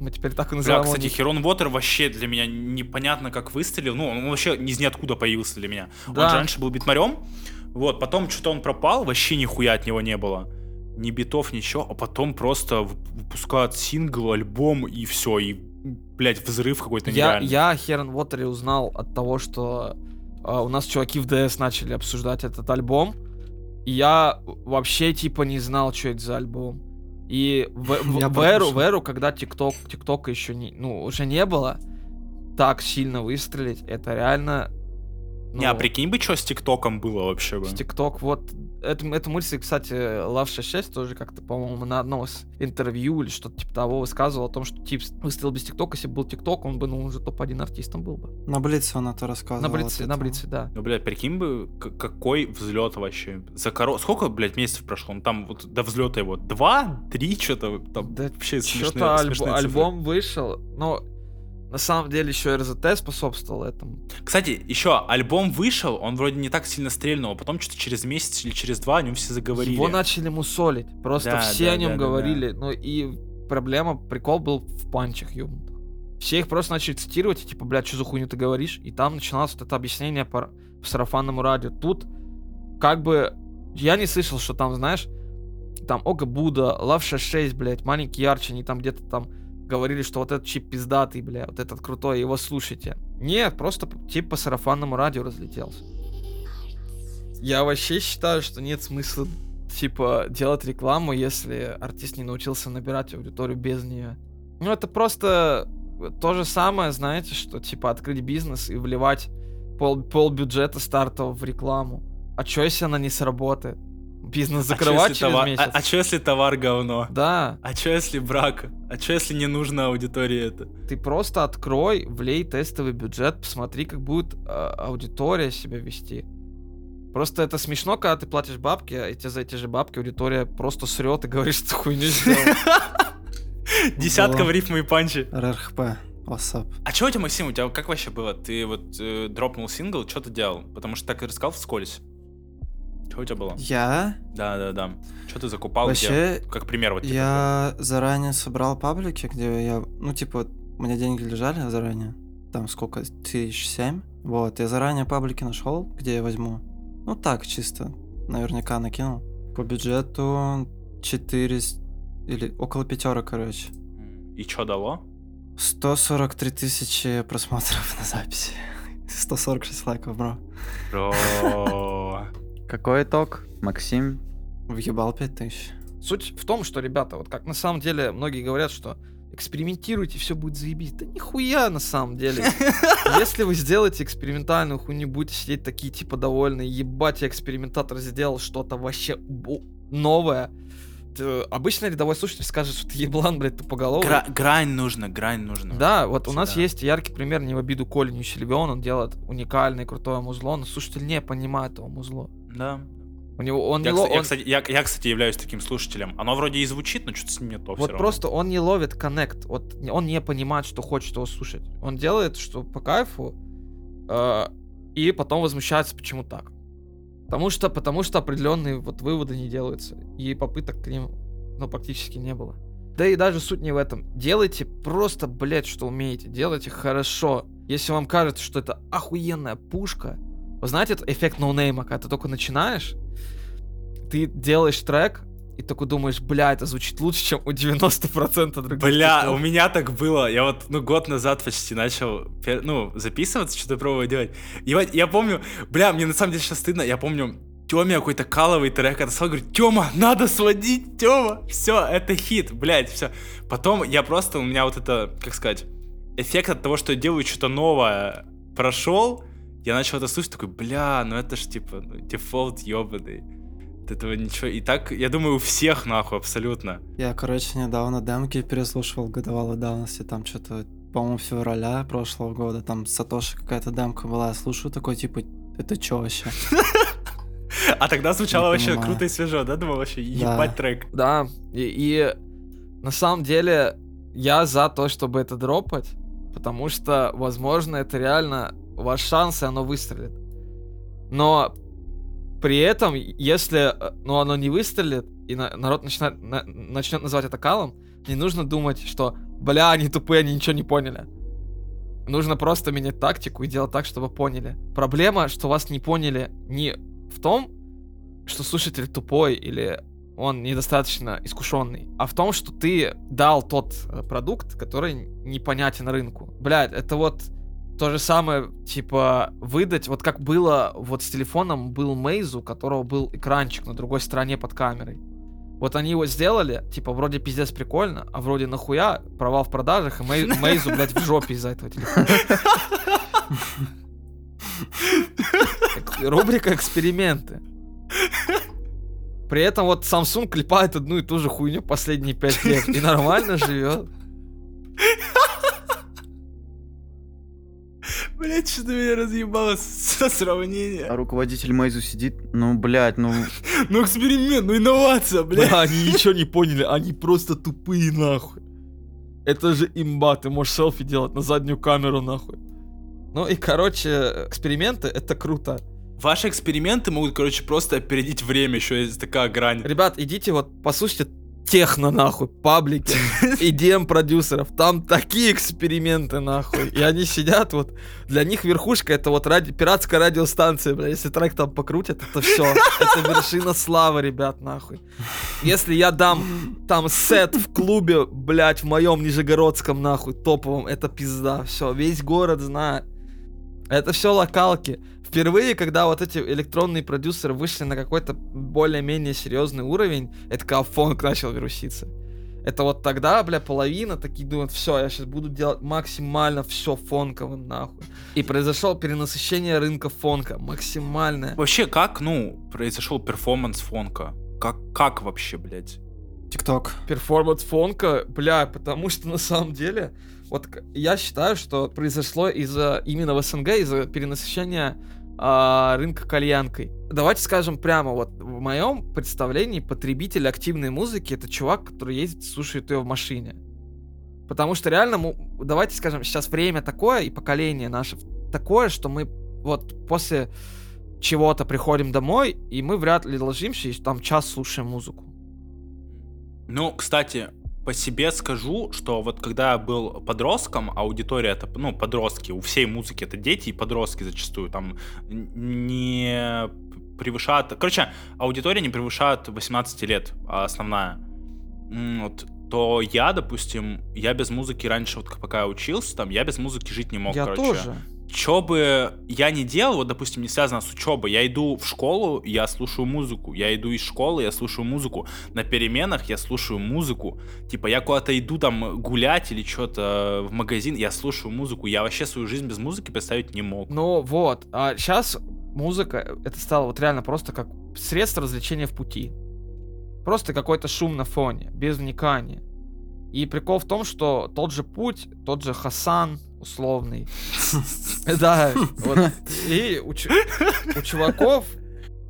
мы теперь так и называем его кстати. Херон Вотер вообще для меня непонятно как выстрелил. Ну, он вообще из ниоткуда появился для меня. Он Да. же раньше был битмарем. Вот, потом что-то он пропал, вообще нихуя от него не было. Ни битов, ничего, а потом просто вып- выпускают сингл, альбом и все, и, блядь, взрыв какой-то Я, нереальный. я о Херон Вотере узнал от того, что а, у нас чуваки в ДС начали обсуждать этот альбом. И я вообще типа не знал, что это за альбом. И в, в- в эру, в эру, когда ТикТок, ТикТока еще не, ну, уже не было, так сильно выстрелить, это реально... Не, а ну, прикинь бы, что с ТикТоком было вообще бы. с ТикТок, вот, это, эту мысль, кстати, Love 66 тоже как-то, по-моему, на одном из интервью или что-то типа того высказывал о том, что тип выстрелил без ТикТока, если бы был ТикТок, он бы, ну, уже топ-1 артистом был бы. На Блице он это рассказывал. На Блице, на Блице, да. Ну, блядь, прикинь бы, к- какой взлет вообще. За коро... Сколько, блядь, месяцев прошло? Ну, там вот до взлета его два, три, что-то там Да вообще смешные, Что-то смешные цифры. альбом вышел, но на самом деле еще РЗТ способствовал этому. Кстати, еще альбом вышел, он вроде не так сильно стрельнул, а потом что-то через месяц или через два о нем все заговорили. Его начали мусолить. Просто Да, все да, о нем да, да, говорили. Ну и проблема, прикол был в панчах ёбнутых. Все их просто начали цитировать, и типа, блядь, что за хуйню ты говоришь? И там начиналось вот это объяснение по, по сарафанному радио. Тут как бы я не слышал, что там, знаешь, там Ога Буда, Лав 66, блядь, Маленький Ярче, они там где-то там говорили, что вот этот чип пиздатый, бля, вот этот крутой, его слушайте. Нет, просто тип по сарафанному радио разлетелся. Я вообще считаю, что нет смысла типа делать рекламу, если артист не научился набирать аудиторию без нее. Ну, это просто то же самое, знаете, что типа открыть бизнес и вливать пол, пол бюджета стартового в рекламу. А чё, если она не сработает? Бизнес А закрывать если через товар- месяц? А, а чё, если товар говно? Да, А чё, если брак? А чё, если не нужно аудитории это? ты просто открой, влей тестовый бюджет, посмотри, как будет а, аудитория себя вести. Просто это смешно, когда ты платишь бабки, а тебе за эти же бабки аудитория просто срет и говорит, что хуйню сделал. Десятка в рифму и панчи. РРХП. WhatsApp. А чё у тебя, Максим, у тебя как вообще было? Ты вот э, дропнул сингл, что ты делал? Потому что так и рассказал вскользь. Что у тебя было? Я Да-да-да. Что ты закупал? где? вообще Как пример вот типа, Я заранее собрал паблики, где я, ну, типа, у меня деньги лежали заранее, там сколько, тысяч семь, вот, я заранее паблики нашел, где я возьму, ну, так, чисто, наверняка накинул, по бюджету 4 или около пятерок, короче, И что дало? 143 тысячи просмотров на записи, 146 лайков, бро, Бро. Какой итог, Максим? въебал 5 тысяч. Суть в том, что, ребята, вот как на самом деле многие говорят, что экспериментируйте, все будет заебись. Да нихуя на самом деле. Если вы сделаете экспериментальную хуйню, будете сидеть такие типа довольные, ебать, я экспериментатор сделал что-то вообще новое. Обычно рядовой слушатель скажет, что ты еблан, блядь, тупоголовый. Гра- Грань нужно, грань нужно. Да, вот у нас Всегда. есть яркий пример, не в обиду Коле Сильвион, он делает уникальное крутое музло, но слушатель не понимает этого музло. Да. У него он Я, не ло- кстати, я, он- кстати, я, я, кстати, являюсь таким слушателем. Оно вроде и звучит, но что-то с ним не то Вот всё просто он не ловит коннект, вот он не понимает, что хочет его слушать. Он делает, что по кайфу, э, и потом возмущается, почему так. Потому что, потому что определенные вот выводы не делаются, и попыток к ним, ну, практически не было. Да и даже суть не в этом. Делайте просто, блядь, что умеете. Делайте хорошо. Если вам кажется, что это охуенная пушка, вы знаете этот эффект ноунейма, когда ты только начинаешь, ты делаешь трек, и такой думаешь, бля, это звучит лучше, чем у 90% других. Бля, треков». у меня так было. Я вот, ну, год назад почти начал, ну, записываться, что-то пробовать делать. И я помню, бля, мне на самом деле сейчас стыдно, я помню, Тёме какой-то каловый трек отослал, говорит, Тёма, надо сводить, Тёма, все, это хит, блядь, все. Потом я просто, у меня вот это, как сказать, эффект от того, что я делаю что-то новое, прошел, я начал это слушать, такой, бля, ну это ж типа ну, дефолт ебаный. От этого ничего. И так, я думаю, у всех нахуй абсолютно. Я, короче, недавно демки переслушивал годовалой давности, там что-то, по-моему, февраля прошлого года, там Сатоши какая-то демка была, я слушаю такой, типа, это чё вообще? А тогда звучало вообще круто и свежо, да? Думал вообще, ебать трек. Да, и на самом деле я за то, чтобы это дропать, потому что, возможно, это реально ваш шанс, и оно выстрелит. Но при этом, если э, ну, оно не выстрелит, и на- народ начинает, на- начнет называть это калом, не нужно думать, что, бля, они тупые, они ничего не поняли. Нужно просто менять тактику и делать так, чтобы поняли. Проблема, что вас не поняли не в том, что слушатель тупой или он недостаточно искушенный, а в том, что ты дал тот э, продукт, который непонятен рынку. Блядь, это вот то же самое, типа, выдать, вот как было вот с телефоном, был Мейз, у которого был экранчик на другой стороне под камерой. Вот они его сделали, типа, вроде пиздец прикольно, а вроде нахуя провал в продажах, и Мей- Мейзу, блядь, в жопе из-за этого телефона. Рубрика «Эксперименты». При этом вот Samsung клепает одну и ту же хуйню последние пять лет и нормально живет. Блять, что-то меня разъебало со А сравнения. руководитель Мейзу сидит, ну, блядь, ну... Ну эксперимент, ну инновация, блядь. Бля, они ничего не поняли, они просто тупые нахуй. Это же имба, ты можешь селфи делать на заднюю камеру нахуй. Ну и, короче, эксперименты — это круто. Ваши эксперименты могут, короче, просто опередить время, еще есть такая грань. Ребят, идите вот послушайте техно нахуй, паблики, EDM продюсеров, там такие эксперименты нахуй, и они сидят вот, для них верхушка это вот ради, пиратская радиостанция, бля, если трек там покрутят, это все, это вершина славы, ребят, нахуй. Если я дам там сет в клубе, блядь, в моем Нижегородском, нахуй, топовом, это пизда, все, весь город знает. Это все локалки. Впервые, когда вот эти электронные продюсеры вышли на какой-то более-менее серьезный уровень, это когда фонк начал вируситься. Это вот тогда, бля, половина такие думают, все, я сейчас буду делать максимально все фонковым, нахуй. И произошло перенасыщение рынка фонка, максимальное. Вообще, как, ну, произошел перформанс фонка? Как, как вообще, блядь? ТикТок. перформанс фонка, бля, потому что на самом деле, вот я считаю, что произошло из-за именно в СНГ из-за перенасыщения а, рынка кальянкой. Давайте скажем прямо, вот в моем представлении потребитель активной музыки это чувак, который ездит, слушает ее в машине. Потому что реально, давайте скажем, сейчас время такое и поколение наше такое, что мы вот после чего-то приходим домой, и мы вряд ли ложимся и там час слушаем музыку. Ну, кстати, по себе скажу, что вот когда я был подростком, аудитория это, ну, подростки, у всей музыки это дети и подростки зачастую, там не превышают, короче, аудитория не превышает 18 лет, а основная. Вот, то я, допустим, я без музыки раньше, вот пока я учился, там, я без музыки жить не мог, я короче. тоже. Что бы я не делал, вот, допустим, не связано с учебой, я иду в школу, я слушаю музыку, я иду из школы, я слушаю музыку, на переменах я слушаю музыку, типа я куда-то иду там гулять или что-то в магазин, я слушаю музыку, я вообще свою жизнь без музыки представить не мог. Ну вот, а сейчас музыка, это стало вот реально просто как средство развлечения в пути. Просто какой-то шум на фоне, без вникания. И прикол в том, что тот же путь, тот же Хасан условный. Да, вот. И у чу- у чуваков,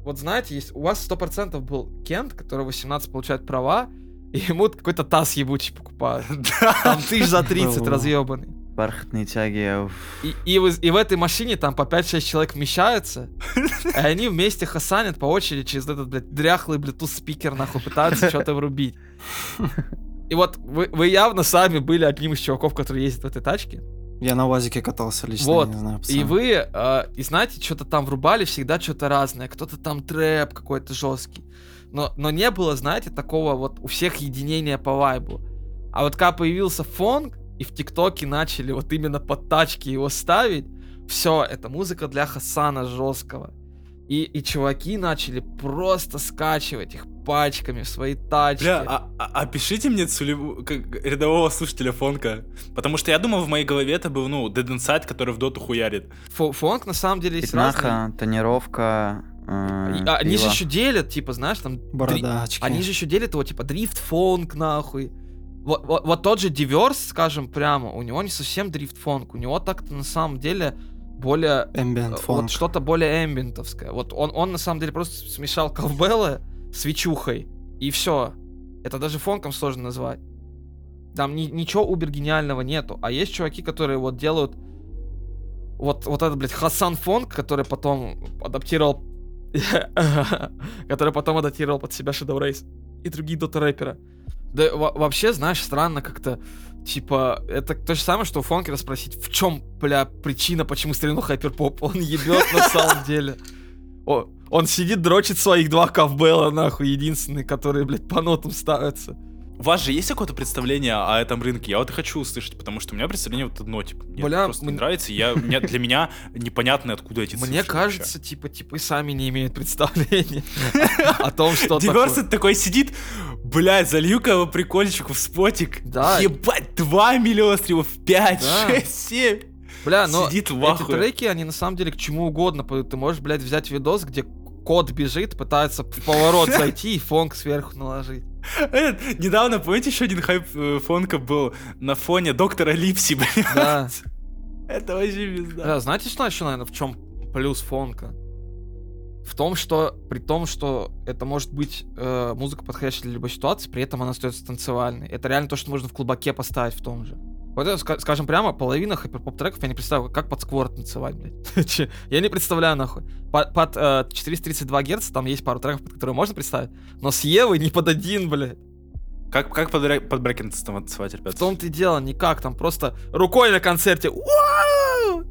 вот знаете, есть, у вас сто процентов был Кент, который 18 получает права, и ему какой-то таз ебучий покупают. Там тысяч за 30 Было. разъебанный. Бархатные тяги. И, и, в, и в этой машине там по 5-6 человек вмещаются, и они вместе хасанят по очереди через этот, блядь, дряхлый Bluetooth спикер, нахуй, пытаются что-то врубить. И вот вы, вы явно сами были одним из чуваков, который ездит в этой тачке. Я на УАЗике катался лично, Вот. не знаю, И пацаны. вы, э, и знаете, что-то там врубали всегда что-то разное. Кто-то там трэп какой-то жесткий. Но, но не было, знаете, такого вот у всех единения по вайбу. А вот когда появился фонг, и в ТикТоке начали вот именно под тачки его ставить, все, это музыка для Хасана жесткого. И, и чуваки начали просто скачивать их пачками в свои тачки. Бля, а, а- опишите мне целевую, как рядового слушателя фонка. Потому что я думал, в моей голове это был, ну, Dead Inside, который в доту хуярит. Фо- Фонг на самом деле есть разные. Пятнаха, тонировка. э, а, они же еще делят, типа, знаешь, там... дри- Бородачки. Они же еще делят его, типа, дрифт фонк, нахуй. Вот, вот, вот тот же Диверс, скажем прямо, у него не совсем дрифт фонк, у него так-то на самом деле более... э, Ambient Вот фонк. что-то более эмбиентовское. Вот он, он на самом деле просто смешал ковбеллы с Вичухой, и все. Это даже фонком сложно назвать. Там ни- ничего убер гениального нету. А есть чуваки, которые вот делают вот, вот этот, блядь, Хасан Фонк, который потом адаптировал который потом адаптировал под себя Shadow Race. и другие дота-рэперы. Да во- вообще, знаешь, странно как-то, типа, это то же самое, что у Фонкера спросить, в чем, бля, причина, почему стрельнул хайперпоп. Он ебет на самом деле. О, он сидит, дрочит своих два ковбелла, нахуй, единственные, которые, блядь, по нотам ставятся. У вас же есть какое-то представление о этом рынке? Я вот и хочу услышать, потому что у меня представление вот одно, типа, мне Бля, просто мне- не нравится, и я, мне, для меня непонятно, откуда эти Мне вообще. кажется, типа, типы сами не имеют представления о том, что Диверсит такой сидит, блядь, залью-ка его прикольчику в спотик. Да. Ебать, 2 миллиона стримов, 5, Да. 6, 7. Бля, но сидит в эти ахуе. треки, они на самом деле к чему угодно. Ты можешь, блядь, взять видос, где кот бежит, пытается в поворот зайти и фонк сверху наложить. Этот, Недавно, помните, еще один хайп э, фонка был на фоне доктора Липси, блядь. Да. Это вообще пизда. Да, знаете, что еще, наверное, в чем плюс фонка? В том, что при том, что это может быть э, музыка, подходящая для любой ситуации, при этом она остается танцевальной. Это реально то, что можно в клубаке поставить в том же. Вот это, ска- скажем прямо, половина хайперпоп треков я не представляю, как под сквор танцевать, блядь. Я не представляю, нахуй. По- Под, э, 432 Гц там есть пару треков, под которые можно представить, но с Евой не под один, блядь. Как, как под, под брекинг танцевать, ребят? В том-то и дело, никак, там просто рукой на концерте. «Вау!»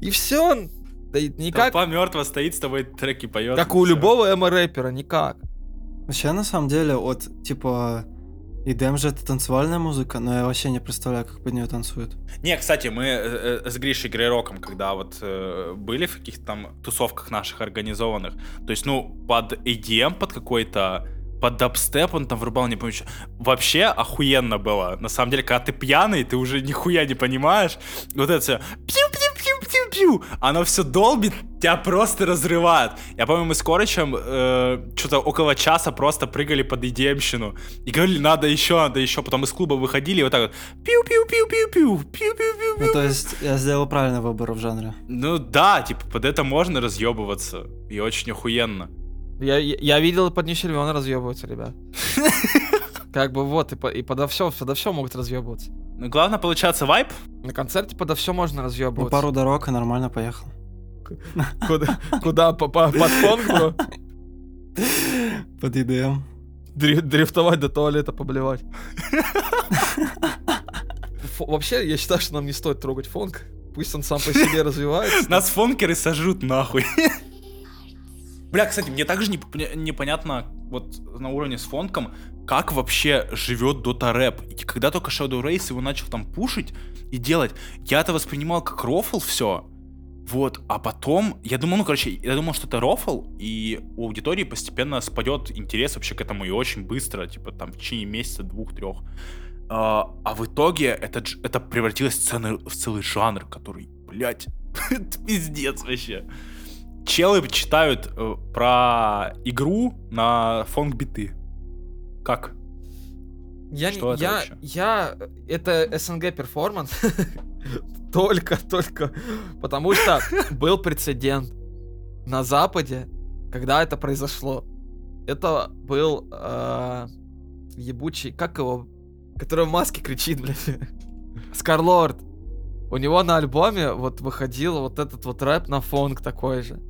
И все. Да никак, Толпа мертва стоит с тобой треки поет. как у всё. любого эмо-рэпера, никак. Вообще, на самом деле, вот, типа, EDM же это танцевальная музыка, но я вообще не представляю, как под нее танцуют. Не, кстати, мы э, э, с Гришей Грейроком, когда вот э, были в каких-то там тусовках наших организованных, то есть, ну, под EDM, под какой-то под дабстеп он там врубал, не помню, что. Вообще охуенно было. На самом деле, когда ты пьяный, ты уже нихуя не понимаешь. Вот это все пью-пью-пью-пью-пью. Оно все долбит, тебя просто разрывает. Я помню, мы с Корычем э, что-то около часа просто прыгали под EDM-щину. И говорили, надо еще, надо еще. Потом из клуба выходили и вот так вот пью-пью-пью-пью-пью, пью-пью-пью. Ну, то есть, я сделал правильный выбор в жанре. Ну да, типа, под это можно разъебываться. И очень охуенно. Я, я, я видел под Нищельвена разъебываются, ребят. Как бы вот, и, по- и подо все, подо все могут разъебываться. Ну, главное, получаться вайп. На концерте подо все можно Ну, разъебываться. пару дорог и нормально поехал. Куда? Куда? По- по- Под фон, бро? Под EDM. Дри- Дрифтовать до туалета, поблевать. Вообще, я считаю, что нам не стоит трогать фонк. Пусть он сам по себе развивается. Нас фонкеры сожрут нахуй. Бля, кстати, мне также не- не- непонятно вот на уровне с фонком, как вообще живет Дота Рэп. И когда только Shadow Race его начал там пушить и делать, я это воспринимал как рофл все. Вот, а потом, я думал, ну, короче, я думал, что это рофл, и у аудитории постепенно спадет интерес вообще к этому, и очень быстро, типа, там, в течение месяца, двух, трех. А, а в итоге это, это превратилось в, цены- в целый жанр, который, блядь, пиздец вообще. Челы читают э, про игру на фонк-биты. Как? Я, не- Что это я, вообще? я, это СНГ перформанс. только, только. Потому что был прецедент на Западе, когда это произошло. Это был э, ебучий, как его, который в маске кричит, блядь. Скарлорд. У него на альбоме вот выходил вот этот вот рэп на фонк такой же.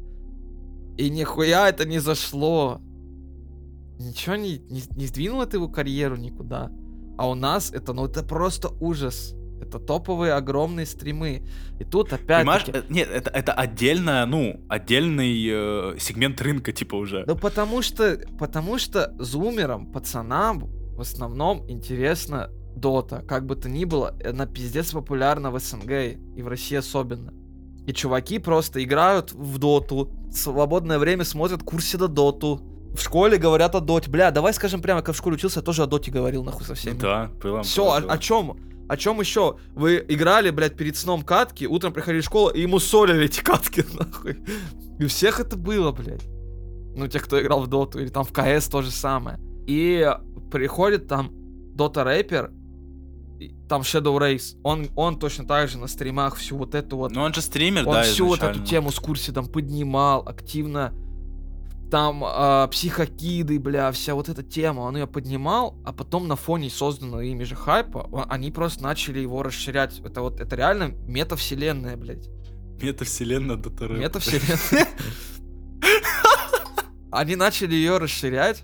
И нихуя это не зашло. Ничего не, не, не сдвинуло это его карьеру никуда. А у нас это, ну это просто ужас. Это топовые огромные стримы. И тут Понимаешь, опять-таки... э, нет, это, это отдельно, ну, отдельный э, сегмент рынка, типа, уже. Да потому что, потому что зумерам, пацанам в основном интересно Дота. Как бы то ни было, она пиздец популярна в СНГ и в России особенно. И чуваки просто играют в Доту, в свободное время смотрят Курсида Доту. В школе говорят о Доте. Бля, давай скажем прямо, как в школе учился, я тоже о Доте говорил, нахуй, со всеми. Да, было. Все, было, о, было. о чем? О чем еще? Вы играли, блядь, перед сном катки, утром приходили в школу и ему солили эти катки, нахуй. И у всех это было, блядь. Ну, те, кто играл в доту, или там в КС то же самое. И приходит там дота рэпер, и там Shadow Race, он, он точно так же на стримах всю вот эту вот Ну, он же стример, он да, всю вот эту изначально. тему с Курсидом поднимал активно. Там а, психокиды, бля, вся вот эта тема, он ее поднимал, а потом на фоне созданного ими же хайпа, он- они просто начали его расширять. Это вот, это реально метавселенная, блядь. Метавселенная Рэп. Метавселенная. Они начали ее расширять,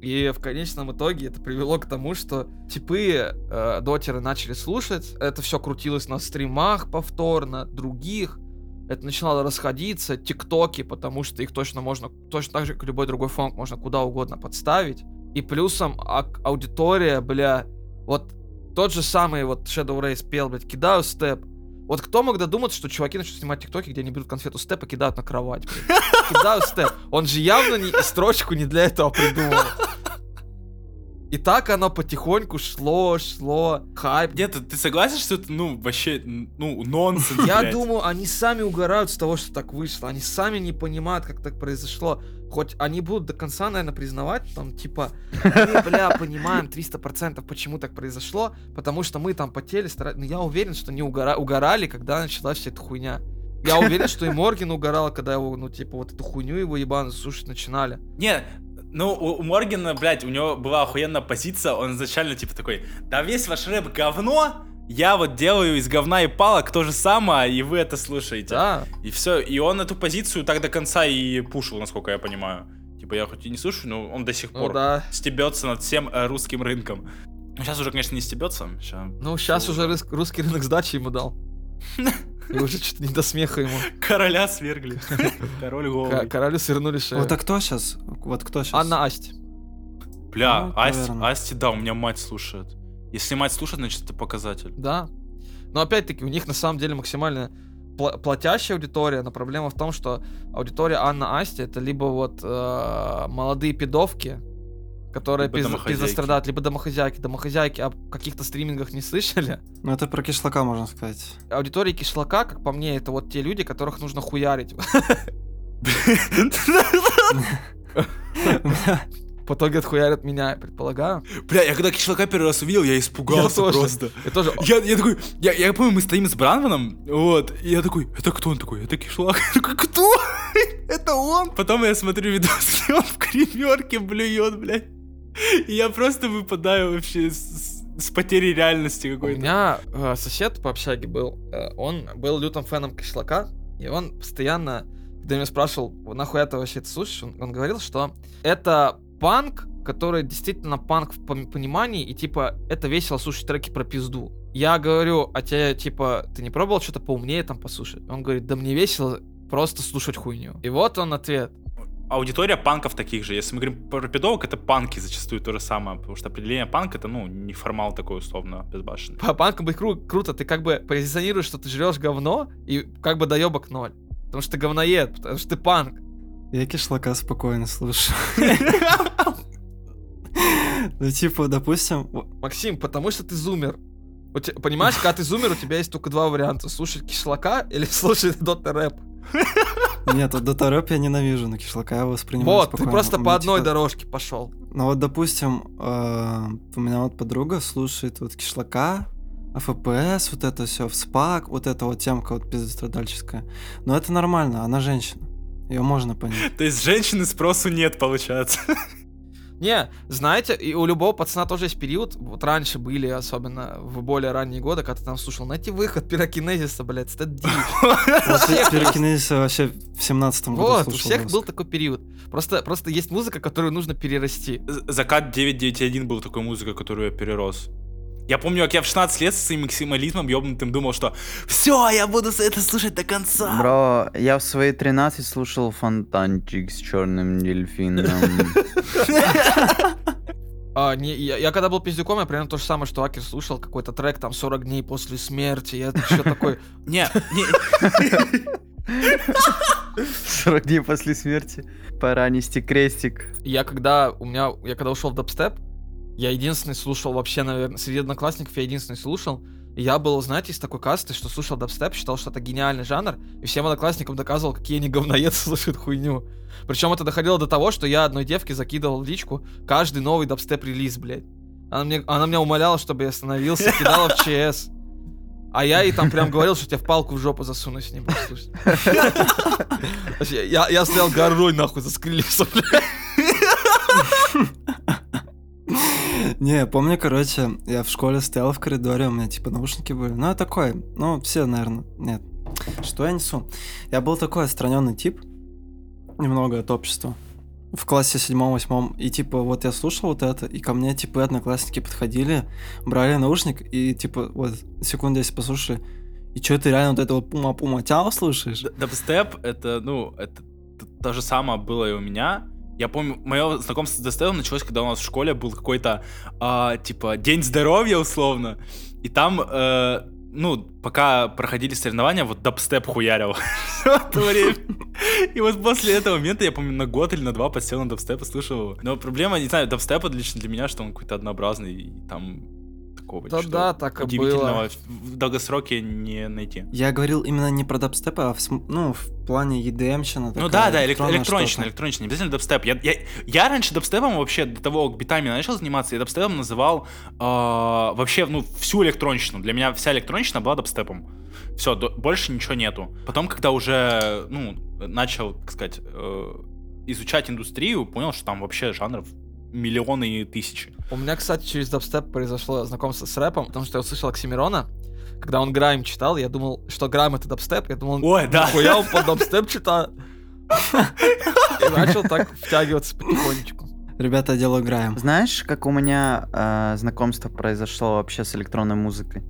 И в конечном итоге это привело к тому, что типы э, дотеры начали слушать, это все крутилось на стримах повторно, других, это начинало расходиться, тиктоки, потому что их точно можно, точно так же, как любой другой фонк, можно куда угодно подставить. И плюсом ак- аудитория, бля, вот тот же самый вот Shadow Race пел, блядь, кидаю степ. Вот кто мог додуматься, что чуваки начнут снимать тиктоки, где они берут конфету степ и кидают на кровать, блядь. Кидаю степ. Он же явно не, строчку не для этого придумал. И так оно потихоньку шло, шло, хайп. Нет, ты согласен, что это, ну, вообще, ну, нонсенс, Я блядь? думаю, они сами угорают с того, что так вышло. Они сами не понимают, как так произошло. Хоть они будут до конца, наверное, признавать, там, типа, мы, бля, понимаем 300% почему так произошло, потому что мы там потели, старались. Но я уверен, что они угора- угорали, когда началась вся эта хуйня. Я уверен, что и Морген угорал, когда его, ну, типа, вот эту хуйню его ебаную слушать начинали. Не, ну, у, у Моргена, блядь, у него была охуенная позиция, он изначально, типа, такой, да весь ваш рэп говно, я вот делаю из говна и палок то же самое, и вы это слушаете. Да. И все, и он эту позицию так до конца и пушил, насколько я понимаю. Типа, я хоть и не слушаю, но он до сих Ну пор да. стебется над всем э, русским рынком. Ну, сейчас уже, конечно, не стебется. Ща Ну, сейчас уже русский рынок сдачи ему дал. И уже что-то не до смеха ему. Короля свергли. Король Ко- голый. Королю свернули шею. Вот а кто сейчас? Вот кто сейчас? Анна Асть. Бля, Ну, Асти. Асти, да, у меня мать слушает. Если мать слушает, значит, это показатель. Да. Но опять-таки, у них на самом деле максимально пла- платящая аудитория, но проблема в том, что аудитория Анна Асти это либо вот э, молодые пидовки, которые Либо пиз- домохозяйки. пиздострадают, либо домохозяйки. Домохозяйки о каких-то стримингах не слышали. Ну это про кишлака можно сказать. Аудитория кишлака, как по мне, это вот те люди, которых нужно хуярить. В итоге отхуярят меня, я предполагаю. Бля, я когда кишлака первый раз увидел, я испугался Я тоже. просто. Я тоже... Я, я такой, я, я помню, мы стоим с Бранваном, вот, и я такой, это кто он такой? Это кишлак. Я такой, кто? Это он? Потом я смотрю видос, где он в кремерке блюет, блядь. И я просто выпадаю вообще с, с- потерей реальности У какой-то. меня э, сосед по общаге был, э, он был лютым феном кишлака, и он постоянно, когда меня спрашивал, нахуй это вообще ты слушаешь, он, он говорил, что это панк, который действительно панк в пон- понимании, и типа это весело слушать треки про пизду. Я говорю, а тебе типа, ты не пробовал что-то поумнее там послушать? Он говорит, да мне весело просто слушать хуйню. И вот он ответ. Аудитория панков таких же. Если мы говорим про пидовок, это панки зачастую то же самое. Потому что определение панк это, ну, не формал такой условно безбашенный. По панкам быть кру- круто, ты как бы позиционируешь, что ты жрешь говно, и как бы доебок ноль. Потому что ты говноед, потому что ты панк. Я кишлака спокойно слушаю. Ну, типа, допустим, Максим, потому что ты зумер. Понимаешь, когда ты зумер, у тебя есть только два варианта. Слушать кишлака или слушать дота рэп. нет, вот Dota Rap я ненавижу, но кишлака я воспринимаю Вот, ты спокойно. просто У по меня, одной типа, дорожке пошел. Ну вот, допустим, э, у меня вот подруга слушает вот кишлака, АФПС, вот это все, в СПАК, вот эта вот темка вот пиздострадальческая. Но это нормально, она женщина. Ее можно понять. То есть женщины спросу нет, получается. Не, знаете, и у любого пацана тоже есть период, вот раньше были, особенно в более ранние годы, когда ты там слушал, найти выход пирокинезиса, блядь, стат дичь». Вот Пирокинезис вообще в семнадцатом году Вот, у всех был такой период. Просто, просто есть музыка, которую нужно перерасти. Закат 991 был такой музыкой, которую я перерос. Я помню, как я в 16 лет со своим максимализмом ёбнутым думал, что все, я буду это слушать до конца. Бро, я в свои 13 слушал фонтанчик с черным дельфином. А, не, я, я когда был пиздюком, я примерно то же самое, что Акер слушал какой-то трек там 40 дней после смерти. Я еще такой, Не, не, 40 дней после смерти. Пора нести крестик. Я когда у меня, я когда ушел в дабстеп, я единственный слушал вообще, наверное, среди одноклассников я единственный слушал. И я был, знаете, из такой касты, что слушал дабстеп, считал, что это гениальный жанр, и всем одноклассникам доказывал, какие они говноед слушают хуйню. Причем это доходило до того, что я одной девке закидывал в личку каждый новый дабстеп-релиз, блядь. Она, мне, она меня умоляла, чтобы я остановился, кидала в ЧС. А я ей там прям говорил, что тебя в палку в жопу засуну, если не будешь слушать. Я, я стоял горой, нахуй, заскрылился, блядь. Не, помню, короче, я в школе стоял в коридоре, у меня типа наушники были. Ну, я такой, ну, все, наверное, нет. Что я несу? Я был такой отстраненный тип, немного от общества. в классе седьмом-восьмом, и типа вот я слушал вот это, и ко мне типа одноклассники подходили, брали наушник, и типа вот секунд 10 послушали, и что ты реально вот это вот пума-пума тяо слушаешь? Дабстеп, это, ну, это то же самое было и у меня. Я помню, мое знакомство с дабстепом началось, когда у нас в школе был какой-то, а, типа, день здоровья, условно. И там, э, ну, пока проходили соревнования, вот дабстеп хуярил. И вот после этого момента, я помню, на год или на два подсел на дабстеп и слушал его. Но проблема, не знаю, дабстеп лично для меня, что он какой-то однообразный, там такого Да что да, так и удивительного было. в долгосроке не найти. Я говорил именно не про дабстеп, а в, ну, в плане EDM-щина. Ну да, да, элект- электронично, электронично, не обязательно дабстеп. Я, я, я раньше дабстепом вообще до того, как битами начал заниматься, я дабстепом называл э, вообще, ну, всю электронщину. Для меня вся электронщина была дабстепом. Все, больше ничего нету. Потом, когда уже, ну, начал, так сказать, э, изучать индустрию, понял, что там вообще жанров миллионы и тысячи. У меня, кстати, через дабстеп произошло знакомство с рэпом, потому что я услышал Оксимирона, когда он Грайм читал, я думал, что Грайм это дабстеп, я думал, Ой, да. нихуя он под дабстеп читает. И начал так втягиваться потихонечку. Ребята, дело играем. Знаешь, как у меня э, знакомство произошло вообще с электронной музыкой?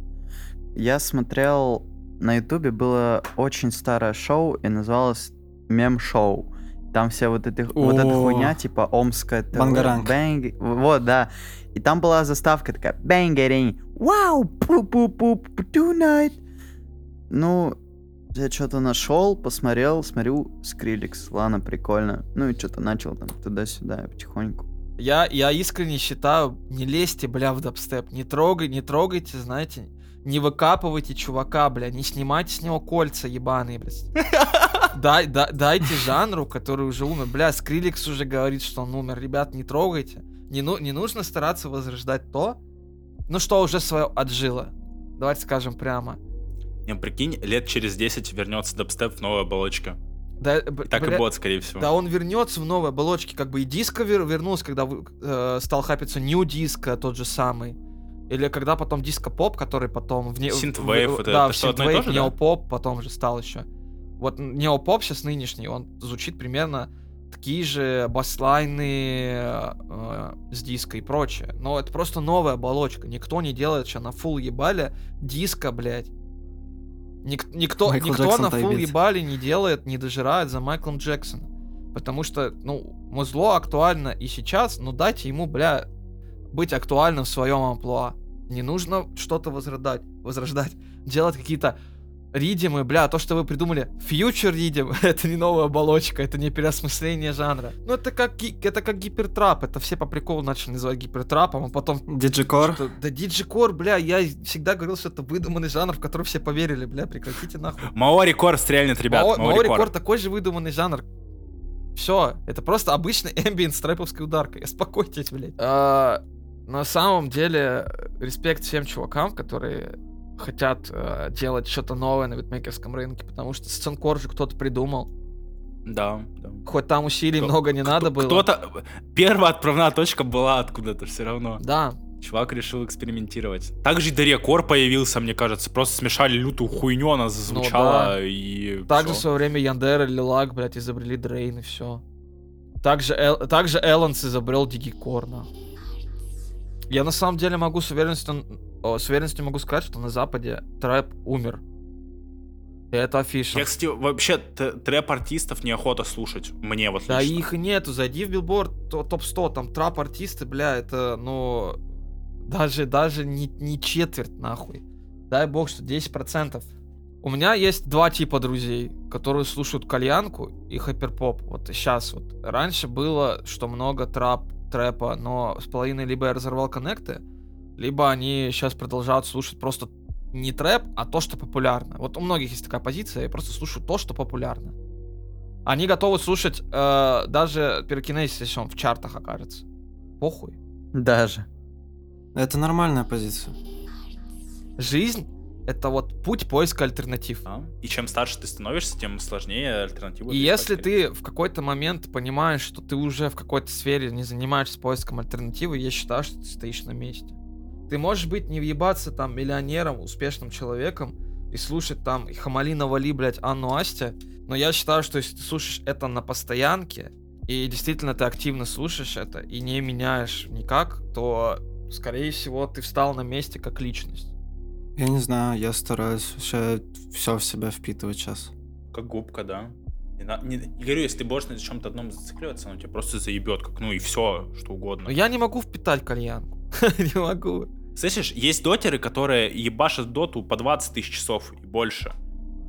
Я смотрел на ютубе было очень старое шоу и называлось Мем-шоу. Там все вот, эти, вот эта хуйня, типа Омская Bangarang. бэнг- вот, да. И там была заставка такая Bangarang, вау, пу-пу-пу, tonight. Ну, я что-то нашел, посмотрел, смотрю, Скриллекс, ладно, прикольно. Ну и что-то начал там туда-сюда потихоньку. Я, я искренне считаю, не лезьте, бля, в дабстеп, не трогай, не трогайте, знаете, не выкапывайте чувака, бля, не снимайте с него кольца ебаные, блядь. Дай, да- дайте жанру, который уже умер. Бля, Скриллекс уже говорит, что он умер. Ребят, не трогайте. Не, ну, не нужно стараться возрождать то, ну что уже свое отжило. Давайте скажем прямо. Не, прикинь, лет через 10 вернется дабстеп в новой оболочке. Да, И так бля, и будет, скорее всего. Да он вернется в новой оболочке, как бы и диско вер- вернулся, когда э, стал хапиться New Disco, тот же самый. Или когда потом диско-поп, который потом... В не- Synthwave, в- это- да, это в Synthwave, же, да? неопоп потом же стал еще. Вот неопоп сейчас нынешний, он звучит примерно такие же баслайны э, с диско и прочее. Но это просто новая оболочка. Никто не делает сейчас на фул ебале диско, блядь. Ник- никто, Майкл никто Джексон на фул ебале не делает, не дожирает за Майклом Джексоном. Потому что, ну, музло актуально и сейчас, но дайте ему, бля, быть актуальным в своем амплуа. Не нужно что-то возрождать, возрождать, делать какие-то ридимы, бля, то, что вы придумали, фьючер ридим, это не новая оболочка, это не переосмысление жанра. Ну, это как, это как гипертрап, это все по приколу начали называть гипертрапом, а потом Диджикор. что- да диджикор, бля, я всегда говорил, что это выдуманный жанр, в который все поверили, бля, прекратите нахуй. Маори Кор стрельнет, ребят. Мао- Маори. Кор такой же выдуманный жанр. Все, это просто обычный эмбиент с трэповской ударкой. Успокойтесь, блядь. А, на самом деле, респект всем чувакам, которые хотят э, делать что-то новое на битмейкерском рынке, потому что сценкор же кто-то придумал. Да, да. Хоть там усилий Кто- много не Кто- надо было. Кто-то... Первая отправная точка была откуда-то все равно. Да, Чувак решил экспериментировать. Также и Дарья Кор появился, мне кажется. Просто смешали лютую хуйню, она зазвучала Ну да. и... также в всё. свое время Яндер или Лак, блядь, изобрели Дрейн и все. Также, Эл- также Элленс изобрел Дигикор, нахуй. Я на самом деле могу с уверенностью, о, с уверенностью могу сказать, что на Западе трэп умер. И это афиша. Я, кстати, вообще трэп-артистов неохота слушать. Мне вот Да лично. их нету. Зайди в билборд то- топ-100, там трап-артисты, бля, это, ну, даже, даже не, не четверть, нахуй. Дай бог, что 10%. У меня есть два типа друзей, которые слушают кальянку и хайперпоп. Вот сейчас вот. Раньше было, что много трап, трэпа, но с половиной либо я разорвал коннекты, либо они сейчас продолжают слушать просто не трэп, а то, что популярно. Вот у многих есть такая позиция, я просто слушаю то, что популярно. Они готовы слушать э, даже Пирокинез, если он в чартах окажется. Похуй. Даже. Это нормальная позиция. Жизнь — это вот путь поиска альтернатив. А? И чем старше ты становишься, тем сложнее альтернативу. И если ты в какой-то момент понимаешь, что ты уже в какой-то сфере не занимаешься поиском альтернативы, я считаю, что ты стоишь на месте. Ты можешь быть не въебаться там миллионером, успешным человеком и слушать там Хамали навали, блядь, Анну Асти, но я считаю, что если ты слушаешь это на постоянке и действительно ты активно слушаешь это и не меняешь никак, то, скорее всего, ты встал на месте как личность. Я не знаю, я стараюсь вообще все в себя впитывать сейчас. Как губка, да. Не, на- не- не говорю, если ты будешь на чем-то одном зацикливаться, оно тебя просто заебет, как, ну и все, что угодно. Но я не могу впитать кальянку. Не могу. Слышишь, есть дотеры, которые ебашат доту по 20 тысяч часов и больше.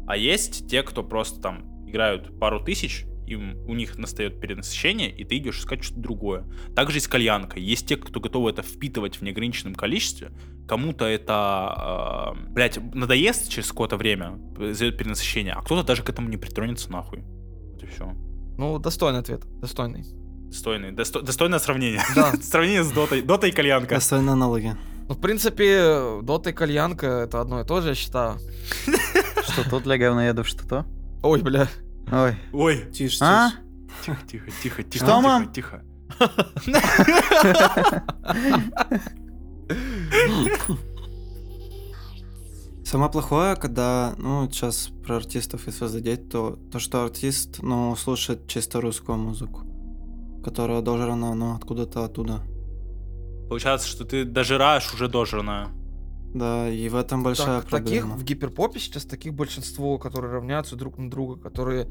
А есть те, кто просто там играют пару тысяч, им, у них настает перенасыщение, и ты идешь искать что-то другое. Также и с кальянкой. Есть те, кто готовы это впитывать в неограниченном количестве. Кому-то это, э, блядь, надоест через какое-то время, зайдет перенасыщение, а кто-то даже к этому не притронется нахуй. Вот и все. Ну, достойный ответ. Достойный. Достойный, досто- достойное сравнение. Да. Сравнение с дотой. Дота и кальянка. Достойные аналоги. Ну, в принципе, Дота и кальянка это одно и то же, я считаю. Что тут для говноедов, что то? Ой, бля. Ой. Ой, Тише, А? тихо, тихо, тихо, тихо, Что, тихо, мам? тихо. Самое плохое, когда, ну, сейчас про артистов если задеть, то то, что артист, ну, слушает чисто русскую музыку, которая дожрана, ну, откуда-то оттуда. Получается, что ты дожираешь уже дожранное. Да, и в этом большая Так, таких проблема. в гиперпопе сейчас таких большинство, которые равняются друг на друга, которые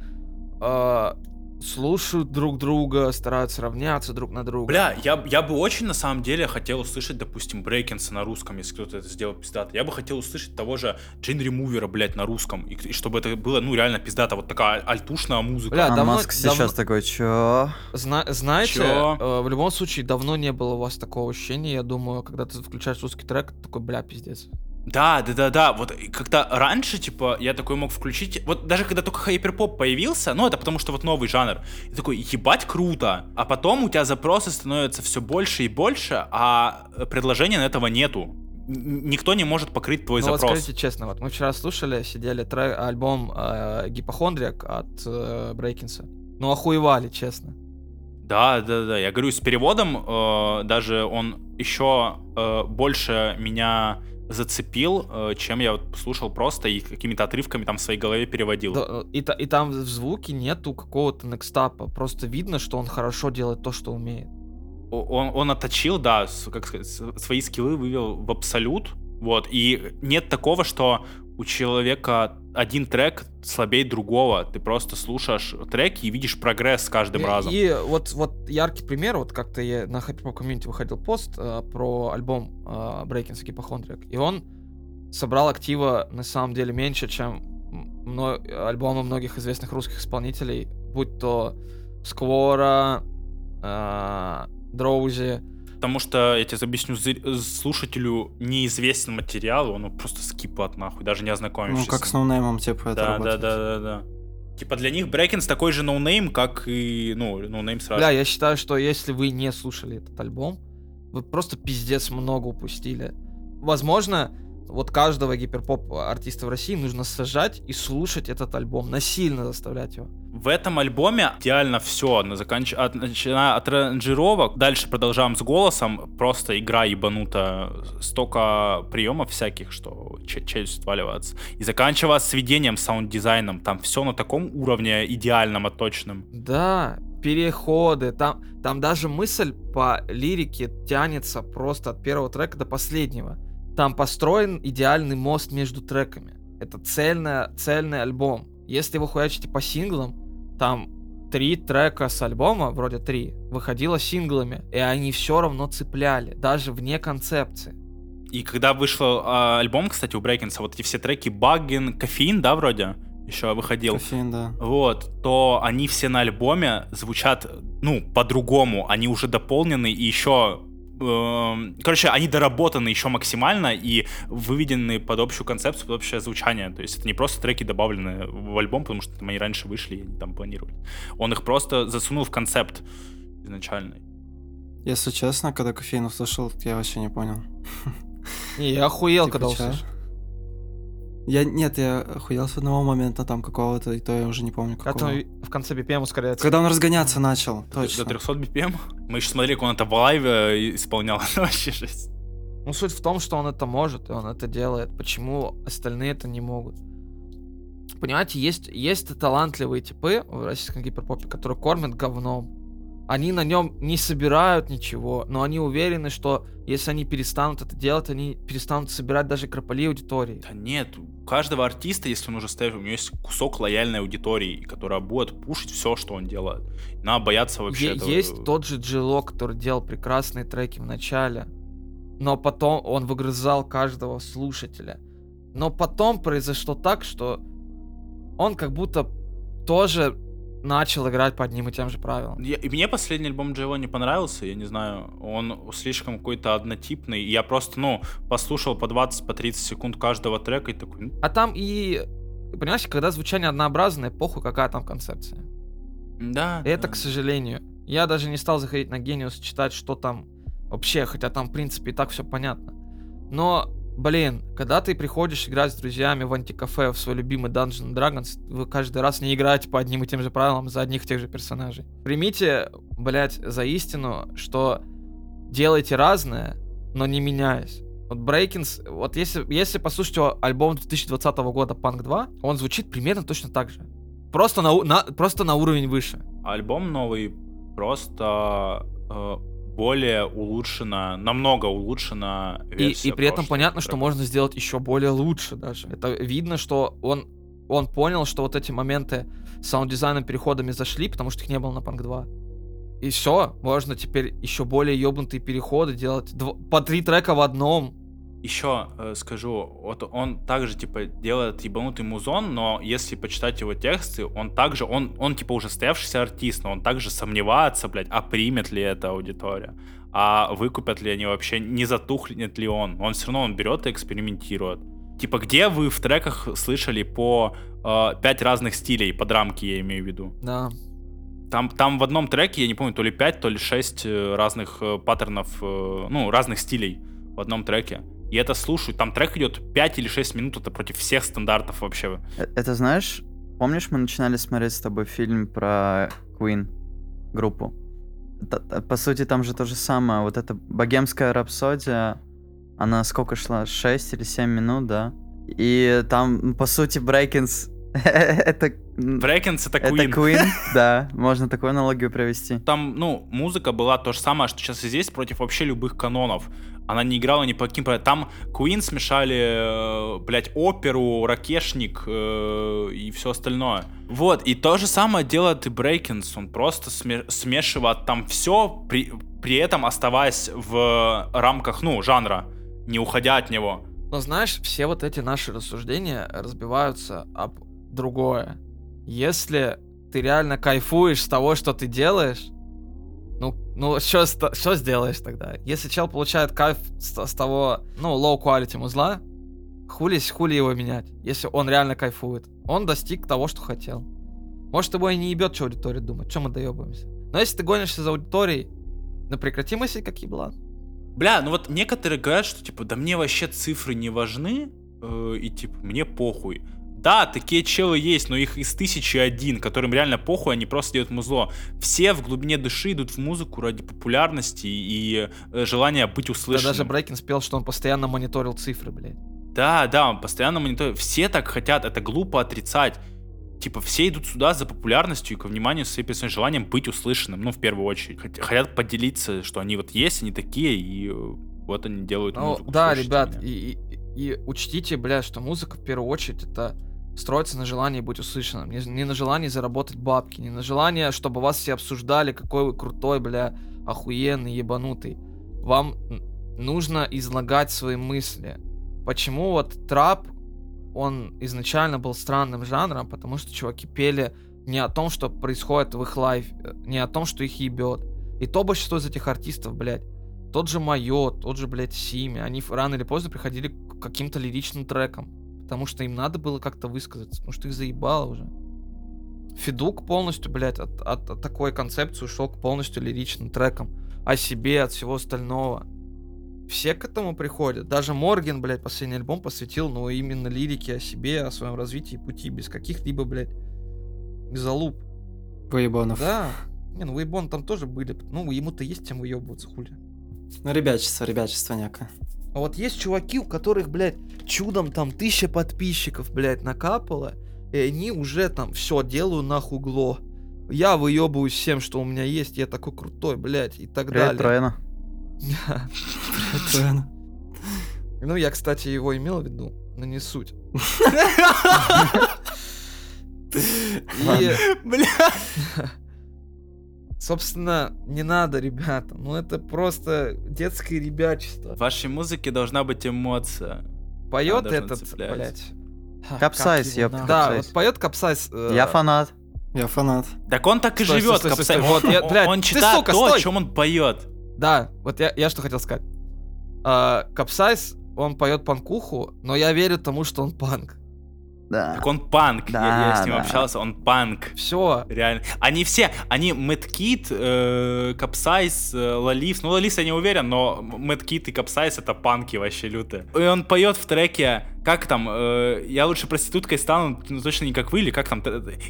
а, слушают друг друга, стараются равняться друг на друга. Бля, я, я бы очень на самом деле хотел услышать, допустим, Брейкинса на русском, если кто-то это сделал пиздато. Я бы хотел услышать того же Джин Ремувера, блядь, на русском. И, и чтобы это было, ну, реально пиздато. Вот такая альтушная музыка. Бля, А давно- Маск сейчас давно- такой, чё? Зна- знаете, Чё? э, в любом случае давно не было у вас такого ощущения, я думаю, когда ты включаешь русский трек, такой, бля, пиздец. Да, да, да, да. Вот когда раньше, типа, я такой мог включить. Вот даже когда только хайперпоп появился, ну, это потому что вот новый жанр. И такой, ебать, круто. А потом у тебя запросы становятся все больше и больше, а предложения на этого нету. Никто не может покрыть твой Ну вот запрос. скажите честно, вот мы вчера слушали, сидели трек, альбом э, Гипохондриак от э, Брейкинса. Ну охуевали, честно. Да, да, да. Я говорю, с переводом э, даже он еще э, больше меня зацепил, э, чем я вот слушал просто и какими-то отрывками там в своей голове переводил. Да, э, и, и там в звуке нету какого-то некстапа. Просто видно, что он хорошо делает то, что умеет. Он, он отточил, да, как сказать, свои скиллы вывел в абсолют. Вот, и нет такого, что у человека один трек слабее другого. Ты просто слушаешь треки и видишь прогресс с каждым И- разом. И вот, вот яркий пример, вот как-то я на Hyperpop комьюнити выходил пост э, про альбом э, brakence hypochondriac, и он собрал актива на самом деле меньше, чем мно- альбомы многих известных русских исполнителей, будь то Сквора, э, Дроузи. Потому что, я тебе объясню, слушателю неизвестен материал, он просто скипает нахуй, даже не Ну, ознакомившись. как с ноунеймом, типа, это Да, да, работает. да, да, да. Типа для них brakence такой же ноунейм, как и, ну, ноунейм сразу. Бля, я считаю, что если вы не слушали этот альбом, вы просто пиздец много упустили. Возможно, вот каждого гиперпоп артиста в России нужно сажать и слушать этот альбом, насильно заставлять его. В этом альбоме идеально все, заканч... от, начиная от аранжировок, дальше продолжаем с голосом, просто игра ебанута, столько приемов всяких, что че- челюсть отваливается. И заканчивая сведением, саунд-дизайном, там все на таком уровне идеальном, отточенном. Да, переходы, там, там даже мысль по лирике тянется просто от первого трека до последнего. Там построен идеальный мост между треками. Это цельная, цельный альбом. Если вы хуячите по синглам, там три трека с альбома, вроде три, выходило синглами, и они все равно цепляли, даже вне концепции. И когда вышел а, альбом, кстати, у Брейкинса, вот эти все треки Баггин, Кофеин, да, вроде, еще выходил. Кофеин, да. Вот, то они все на альбоме звучат, ну, по-другому. Они уже дополнены и еще... эм, короче, они доработаны еще максимально и выведены под общую концепцию, под общее звучание. То есть это не просто треки добавлены в альбом, потому что там они раньше вышли и они там планировали. Он их просто засунул в концепт изначальный. Если честно, когда кофеин услышал, я вообще не понял. Не, я охуел, когда услышал. Я, нет, я охуел с одного момента там какого-то, и то я уже не помню какого. там в конце BPM ускоряется. Когда он разгоняться начал, До- точно. До 300 BPM. Мы еще смотрели, как он это в лайве исполнял. Это вообще жесть. Ну, суть в том, что он это может, и он это делает. Почему остальные это не могут? Понимаете, есть, есть талантливые типы в российском гиперпопе, которые кормят говном. Они на нем не собирают ничего, но они уверены, что если они перестанут это делать, они перестанут собирать даже крополи аудитории. Да нет, у каждого артиста, если он уже ставит, у него есть кусок лояльной аудитории, которая будет пушить все, что он делает. Надо бояться вообще Е- этого. Есть тот же Джило, который делал прекрасные треки в начале, но потом он выгрызал каждого слушателя. Но потом произошло так, что он как будто тоже начал играть по одним и тем же правилам. Я- и мне последний альбом Джейло не понравился, я не знаю, он слишком какой-то однотипный. Я просто, ну, послушал по 20, по 30 секунд каждого трека и такой, А там и, понимаешь, когда звучание однообразное, похуй какая там концепция. да. Это, да. к сожалению. Я даже не стал заходить на Гениус, читать, что там вообще, хотя там, в принципе, и так все понятно. Но, блин, когда ты приходишь играть с друзьями в антикафе в свой любимый Dungeon Dragons, вы каждый раз не играете по одним и тем же правилам за одних и тех же персонажей. Примите, блядь, за истину, что делайте разное, но не меняясь. Вот brakence, вот если, если послушать альбом 2020 года punk2, он звучит примерно точно так же. Просто на, на, просто на уровень выше. Альбом новый просто э, более улучшена, намного улучшена И, версия и при этом понятно, что можно сделать еще более лучше даже. Это видно, что он, он понял, что вот эти моменты с саунд-дизайном, переходами зашли, потому что их не было на punk2. И все, можно теперь еще более ебнутые переходы делать. Дв- по три трека в одном. Еще э, скажу, вот он также типа делает ебанутый музон, но если почитать его тексты, он также, он, он типа уже стоявшийся артист, но он также сомневается, блядь, а примет ли это аудитория, а выкупят ли они вообще, не затухнет ли он. Он все равно он берет и экспериментирует. Типа, где вы в треках слышали по э, пять разных стилей, по драмке я имею в виду? Да. Там, там в одном треке, я не помню, то ли 5, то ли 6 разных э, паттернов, э, ну, разных стилей в одном треке. И это слушаю, там трек идет 5 или 6 минут, это против всех стандартов вообще. Э, Это знаешь, помнишь, мы начинали смотреть с тобой фильм про Queen группу? По сути, там же то же самое. Вот эта богемская рапсодия, она сколько шла? 6 или 7 минут, да? И там, по сути, Брейкинс... Это... м, Брейкинс это Это Queen. Queen, да. Можно такую аналогию провести. Там, ну, музыка была то же самое, что сейчас и здесь, против вообще любых канонов. Она не играла ни по каким... Там Queen смешали, э, блядь, оперу, ракешник э, и все остальное. Вот, и то же самое делает и Брейкинс. Он просто сме- смешивает там все, при, при этом оставаясь в рамках, ну, жанра, не уходя от него. Но знаешь, все вот эти наши рассуждения разбиваются об другое. Если ты реально кайфуешь с того, что ты делаешь, ну, ну что что сделаешь тогда? Если чел получает кайф с, с того, ну, low quality музла, хули, хули его менять, если он реально кайфует. Он достиг того, что хотел. Может, его и не ебет, что аудитория думает, чем мы доебываемся. Но если ты гонишься за аудиторией, ну прекрати мыслить, как еблан. Бля, ну вот некоторые говорят, что типа, да мне вообще цифры не важны, э, и типа, мне похуй. Да, такие челы есть, но их из тысячи один, которым реально похуй, они просто делают музло. Все в глубине души идут в музыку ради популярности и э, желания быть Да услышанным. даже Брейкин спел, что он постоянно мониторил цифры, блядь. Да, да, он постоянно мониторит. Все так хотят, это глупо отрицать. Типа, все идут сюда за популярностью и ко вниманию своим персональным желанием быть услышанным, ну, в первую очередь. Хот- Хотят поделиться, что они вот есть, они такие, и э, вот они делают Ну, музыку. да, ребят, и, и, и учтите, бля, что музыка в первую очередь это строится на желании быть услышанным. Не, не на желании заработать бабки, не на желании, чтобы вас все обсуждали, какой вы крутой, бля, охуенный, ебанутый. Вам нужно излагать свои мысли. Почему вот трап, он изначально был странным жанром, потому что чуваки пели не о том, что происходит в их лайфе, не о том, что их ебет. И то большинство из этих артистов, блядь, тот же Майо, тот же, блядь, Сими, они рано или поздно приходили к каким-то лиричным трекам. Потому что им надо было как-то высказаться, потому что их заебало уже. Федук полностью, блядь, от, от- от такой концепции ушел к полностью лиричным трекам. О себе, от всего остального. Все к этому приходят. Даже Морген, блядь, последний альбом посвятил, ну, именно лирике о себе, о своем развитии и пути, без каких-либо, блядь, залуп. Выебанов. Да. Не, ну Вейбон там тоже были. Ну, ему-то есть чем выебываться, хули. Ну, ребячество, ребячество няка. А вот есть чуваки, у которых, блядь, чудом там тысяча подписчиков, блядь, накапало, и они уже там все делаю нахуй гло. я выебываюсь всем, что у меня есть, я такой крутой, блядь, и так Привет, далее. Троена. Правильно. Ну, я, кстати, его имел в виду, но не суть. И, Бля. собственно, не надо, ребята. Ну, это просто детское ребячество. В вашей музыке должна быть эмоция. Поет этот, цеплять. блядь. Капсайз, нахуй? Да, Капсайз. вот поет Капсайз. э, Я фанат. Я фанат. Так он так и Стой, живет, стой, стой, стой, Капсай. вот, я- Он- блядь, Он ты, читает сука, то, о стой! чем он поет. Да, вот я, я что хотел сказать. А, Капсайз, он поет панкуху, но я верю тому, что он панк. Да. Так он панк. Я- я, Да, с ним да. общался, он панк. Все. Реально. Они все, они Мэткит, э, Капсайз, э, Лалис. Ну, Лалис я не уверен, но Мэткит и Капсайз это панки вообще лютые. И он поет в треке, как там, э, я лучше проституткой стану, ну, точно не как вы, или как там.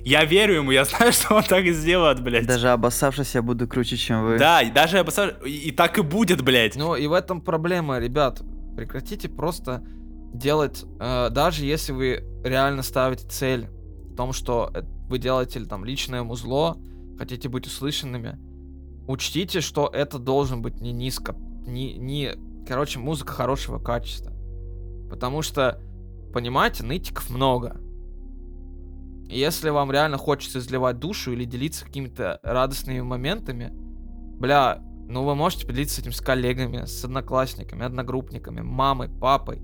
Я верю ему, я знаю, что он так и сделает, блядь. Даже обоссавшись, я буду круче, чем вы. Да, и даже я посмотрю, и, и так и будет, блядь. Ну и в этом проблема, ребят. Прекратите просто делать, э, даже если вы реально ставите цель в том, что вы делаете там личное музло, хотите быть услышанными, учтите, что это должен быть не низко, не, не, короче, музыка хорошего качества. Потому что, понимаете, нытиков много. И если вам реально хочется изливать душу или делиться какими-то радостными моментами, бля, ну вы можете поделиться этим с коллегами, с одноклассниками, одногруппниками, мамой, папой.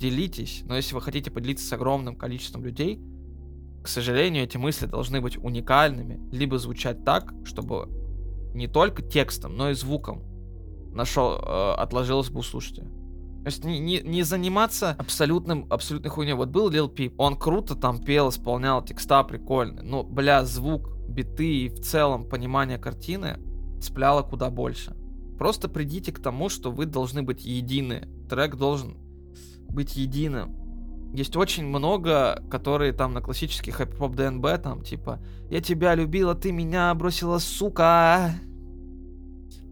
Делитесь, но если вы хотите поделиться с огромным количеством людей, к сожалению, эти мысли должны быть уникальными, либо звучать так, чтобы не только текстом, но и звуком нашел, э, отложилось бы у слушателя. То есть не, не, не заниматься абсолютным, абсолютной хуйней. Вот был Лил Пип, он круто там пел, исполнял текста прикольные, но, бля, звук, биты и в целом понимание картины цепляло куда больше. Просто придите к тому, что вы должны быть едины. Трек должен быть единым. Есть очень много, которые там на классических хайп-поп ДНБ, там типа «Я тебя любила, ты меня бросила, сука!»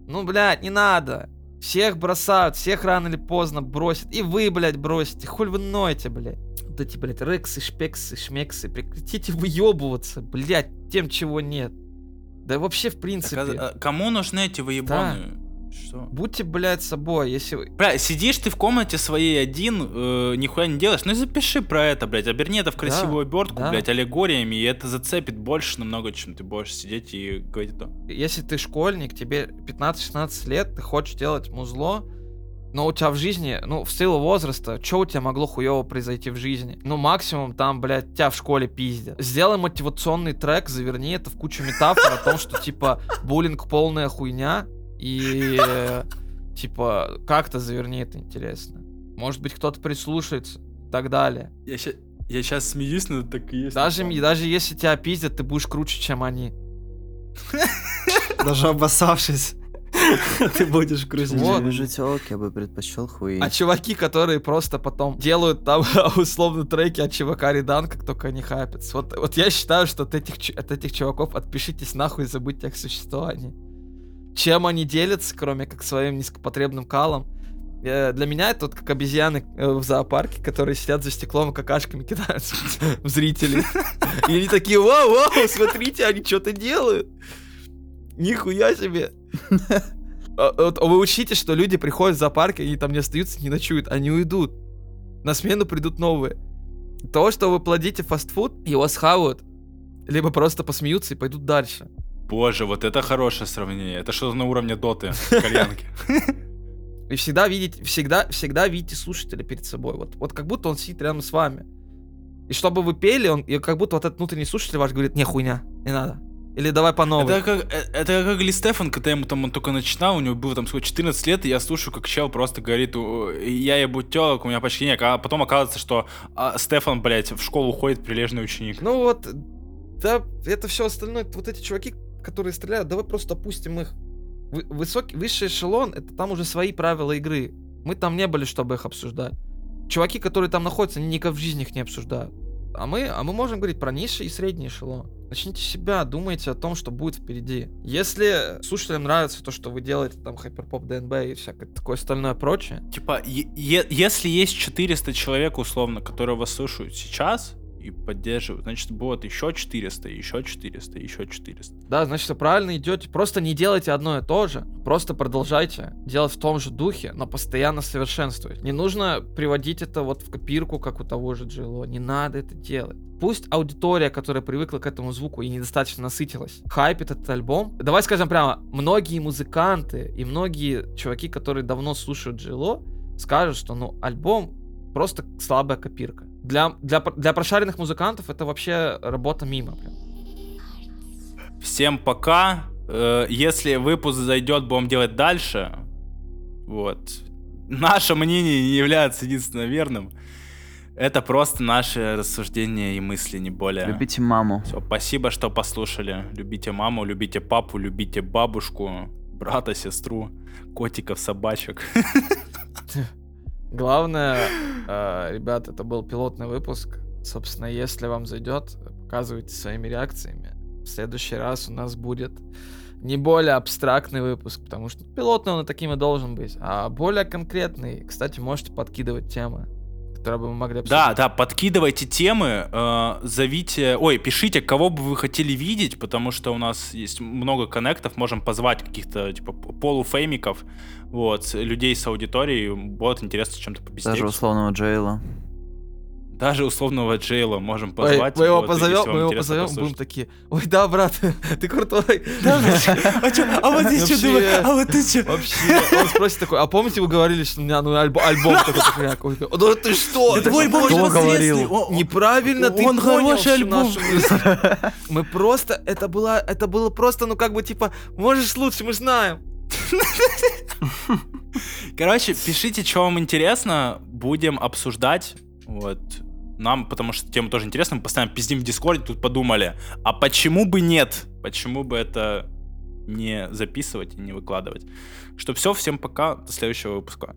Ну, блядь, не надо. Всех бросают, всех рано или поздно бросят. И вы, блядь, бросите. Хуль вы ноете, блядь. Вот эти, блядь, рексы, шпексы, шмексы. Прекратите выебываться, блядь, тем, чего нет. Да вообще, в Так, принципе. а- а кому нужны эти выебоны? Что? Будьте, блядь, собой, если вы... Бля, сидишь ты в комнате своей один, э, нихуя не делаешь, ну и запиши про это, блядь, оберни это в красивую обертку, да. блядь, аллегориями, и это зацепит больше намного, чем ты будешь сидеть и говорить то. Если ты школьник, тебе 15-16 лет, ты хочешь делать музло, но у тебя в жизни, ну, в силу возраста, что у тебя могло хуево произойти в жизни? Ну, максимум там, блядь, тебя в школе пиздят. Сделай мотивационный трек, заверни это в кучу метафор о том, что, типа, буллинг полная хуйня, и, э, типа, как-то заверни это интересно. Может быть, кто-то прислушается и так далее. Я сейчас, я сейчас смеюсь, но так и есть. Даже, даже если тебя пиздят, ты будешь круче, чем они. Даже обоссавшись, ты будешь крутить. Вот. Телок, я бы предпочел хуи. А чуваки, которые просто потом делают там условно треки от чувака Ридан, как только они хайпятся. Вот, вот я считаю, что от этих, от этих чуваков отпишитесь нахуй и забудьте о их существовании. Чем они делятся, кроме как своим низкопотребным калом? Э, Для меня это вот как обезьяны э, в зоопарке, которые сидят за стеклом и какашками кидаются в зрителей. И они такие, вау, вау, смотрите, они что-то делают. Нихуя себе. А, вот Вы учите, что люди приходят в зоопарк, они там не остаются, не ночуют, они уйдут. На смену придут новые. То, что вы плодите фастфуд, его схавают, либо просто посмеются и пойдут дальше. Боже, вот это хорошее сравнение. Это что-то на уровне доты, кальянки. И всегда видите, всегда, всегда видите слушателя перед собой. Вот, вот как будто он сидит рядом с вами. И чтобы вы пели, он, и как будто вот этот внутренний слушатель ваш говорит, не, хуйня, не надо. Или давай по новой. Это как, э, это как Ли Стефан, когда ему там он только начинал, у него было там сколько, 14 лет, и я слушаю, как чел просто говорит, «О, я ебу телок, у меня почти нет, а потом оказывается, что а, Стефан, блядь, в школу уходит прилежный ученик. Ну вот, да, это все остальное, вот эти чуваки, которые стреляют, давай просто опустим их. Вы- Высокий, высший эшелон, это там уже свои правила игры. Мы там не были, чтобы их обсуждать. Чуваки, которые там находятся, они никак в жизни их не обсуждают. А мы, а мы можем говорить про низший и средний эшелон. Начните себя, думайте о том, что будет впереди. Если слушателям нравится то, что вы делаете, там, хайперпоп, ДНБ и всякое такое остальное прочее, Типа, е- е- если есть 400 человек, условно, которые вас слушают сейчас, и поддерживают. Значит, будет еще 400, еще 400, еще 400. Да, значит, вы правильно идете. Просто не делайте одно и то же. Просто продолжайте делать в том же духе, но постоянно совершенствовать. Не нужно приводить это вот в копирку, как у того же Джило. Не надо это делать. Пусть аудитория, которая привыкла к этому звуку и недостаточно насытилась, хайпит этот альбом. Давай скажем прямо, многие музыканты и многие чуваки, которые давно слушают Джило, скажут, что ну альбом просто слабая копирка. Для, для, для прошаренных музыкантов это вообще работа мимо. Прям. Всем пока. Э, Если выпуск зайдет, будем делать дальше. Вот. Наше мнение не является единственно верным. Это просто наши рассуждения и мысли, не более. Любите маму. Все, спасибо, что послушали. Любите маму, любите папу, любите бабушку, брата, сестру, котиков, собачек. Главное, э, ребят, это был пилотный выпуск. Собственно, если вам зайдет, показывайте своими реакциями. В следующий раз у нас будет не более абстрактный выпуск, потому что пилотный он и таким и должен быть, а более конкретный. Кстати, можете подкидывать темы, которые бы мы могли обсудить. Да, да, подкидывайте темы, э, зовите, ой, пишите, кого бы вы хотели видеть, потому что у нас есть много коннектов, можем позвать каких-то типа полуфеймиков, вот, людей с аудиторией, будет интересно чем-то побеседовать. Даже условного Джейла. Даже условного Джейла можем Ой, позвать. мы его вот, позовем, мы его позовем, будем послушать. такие, ой, да, брат, ты крутой. А чё, а вот здесь что думаешь? А вот ты что? Вообще, он спросит такой, а помните, вы говорили, что у меня ну, альбо- альбом такой, да ты что? Да твой альбом очень говорил? Неправильно ты Он понял хороший альбом. Мы просто, это было, это было просто, ну как бы типа, можешь лучше, мы знаем. Короче, пишите, что вам интересно, будем обсуждать. Вот. Нам, потому что тема тоже интересна, мы постоянно пиздим в Дискорде, тут подумали, а почему бы нет? Почему бы это не записывать и не выкладывать? Что все, всем пока, до следующего выпуска.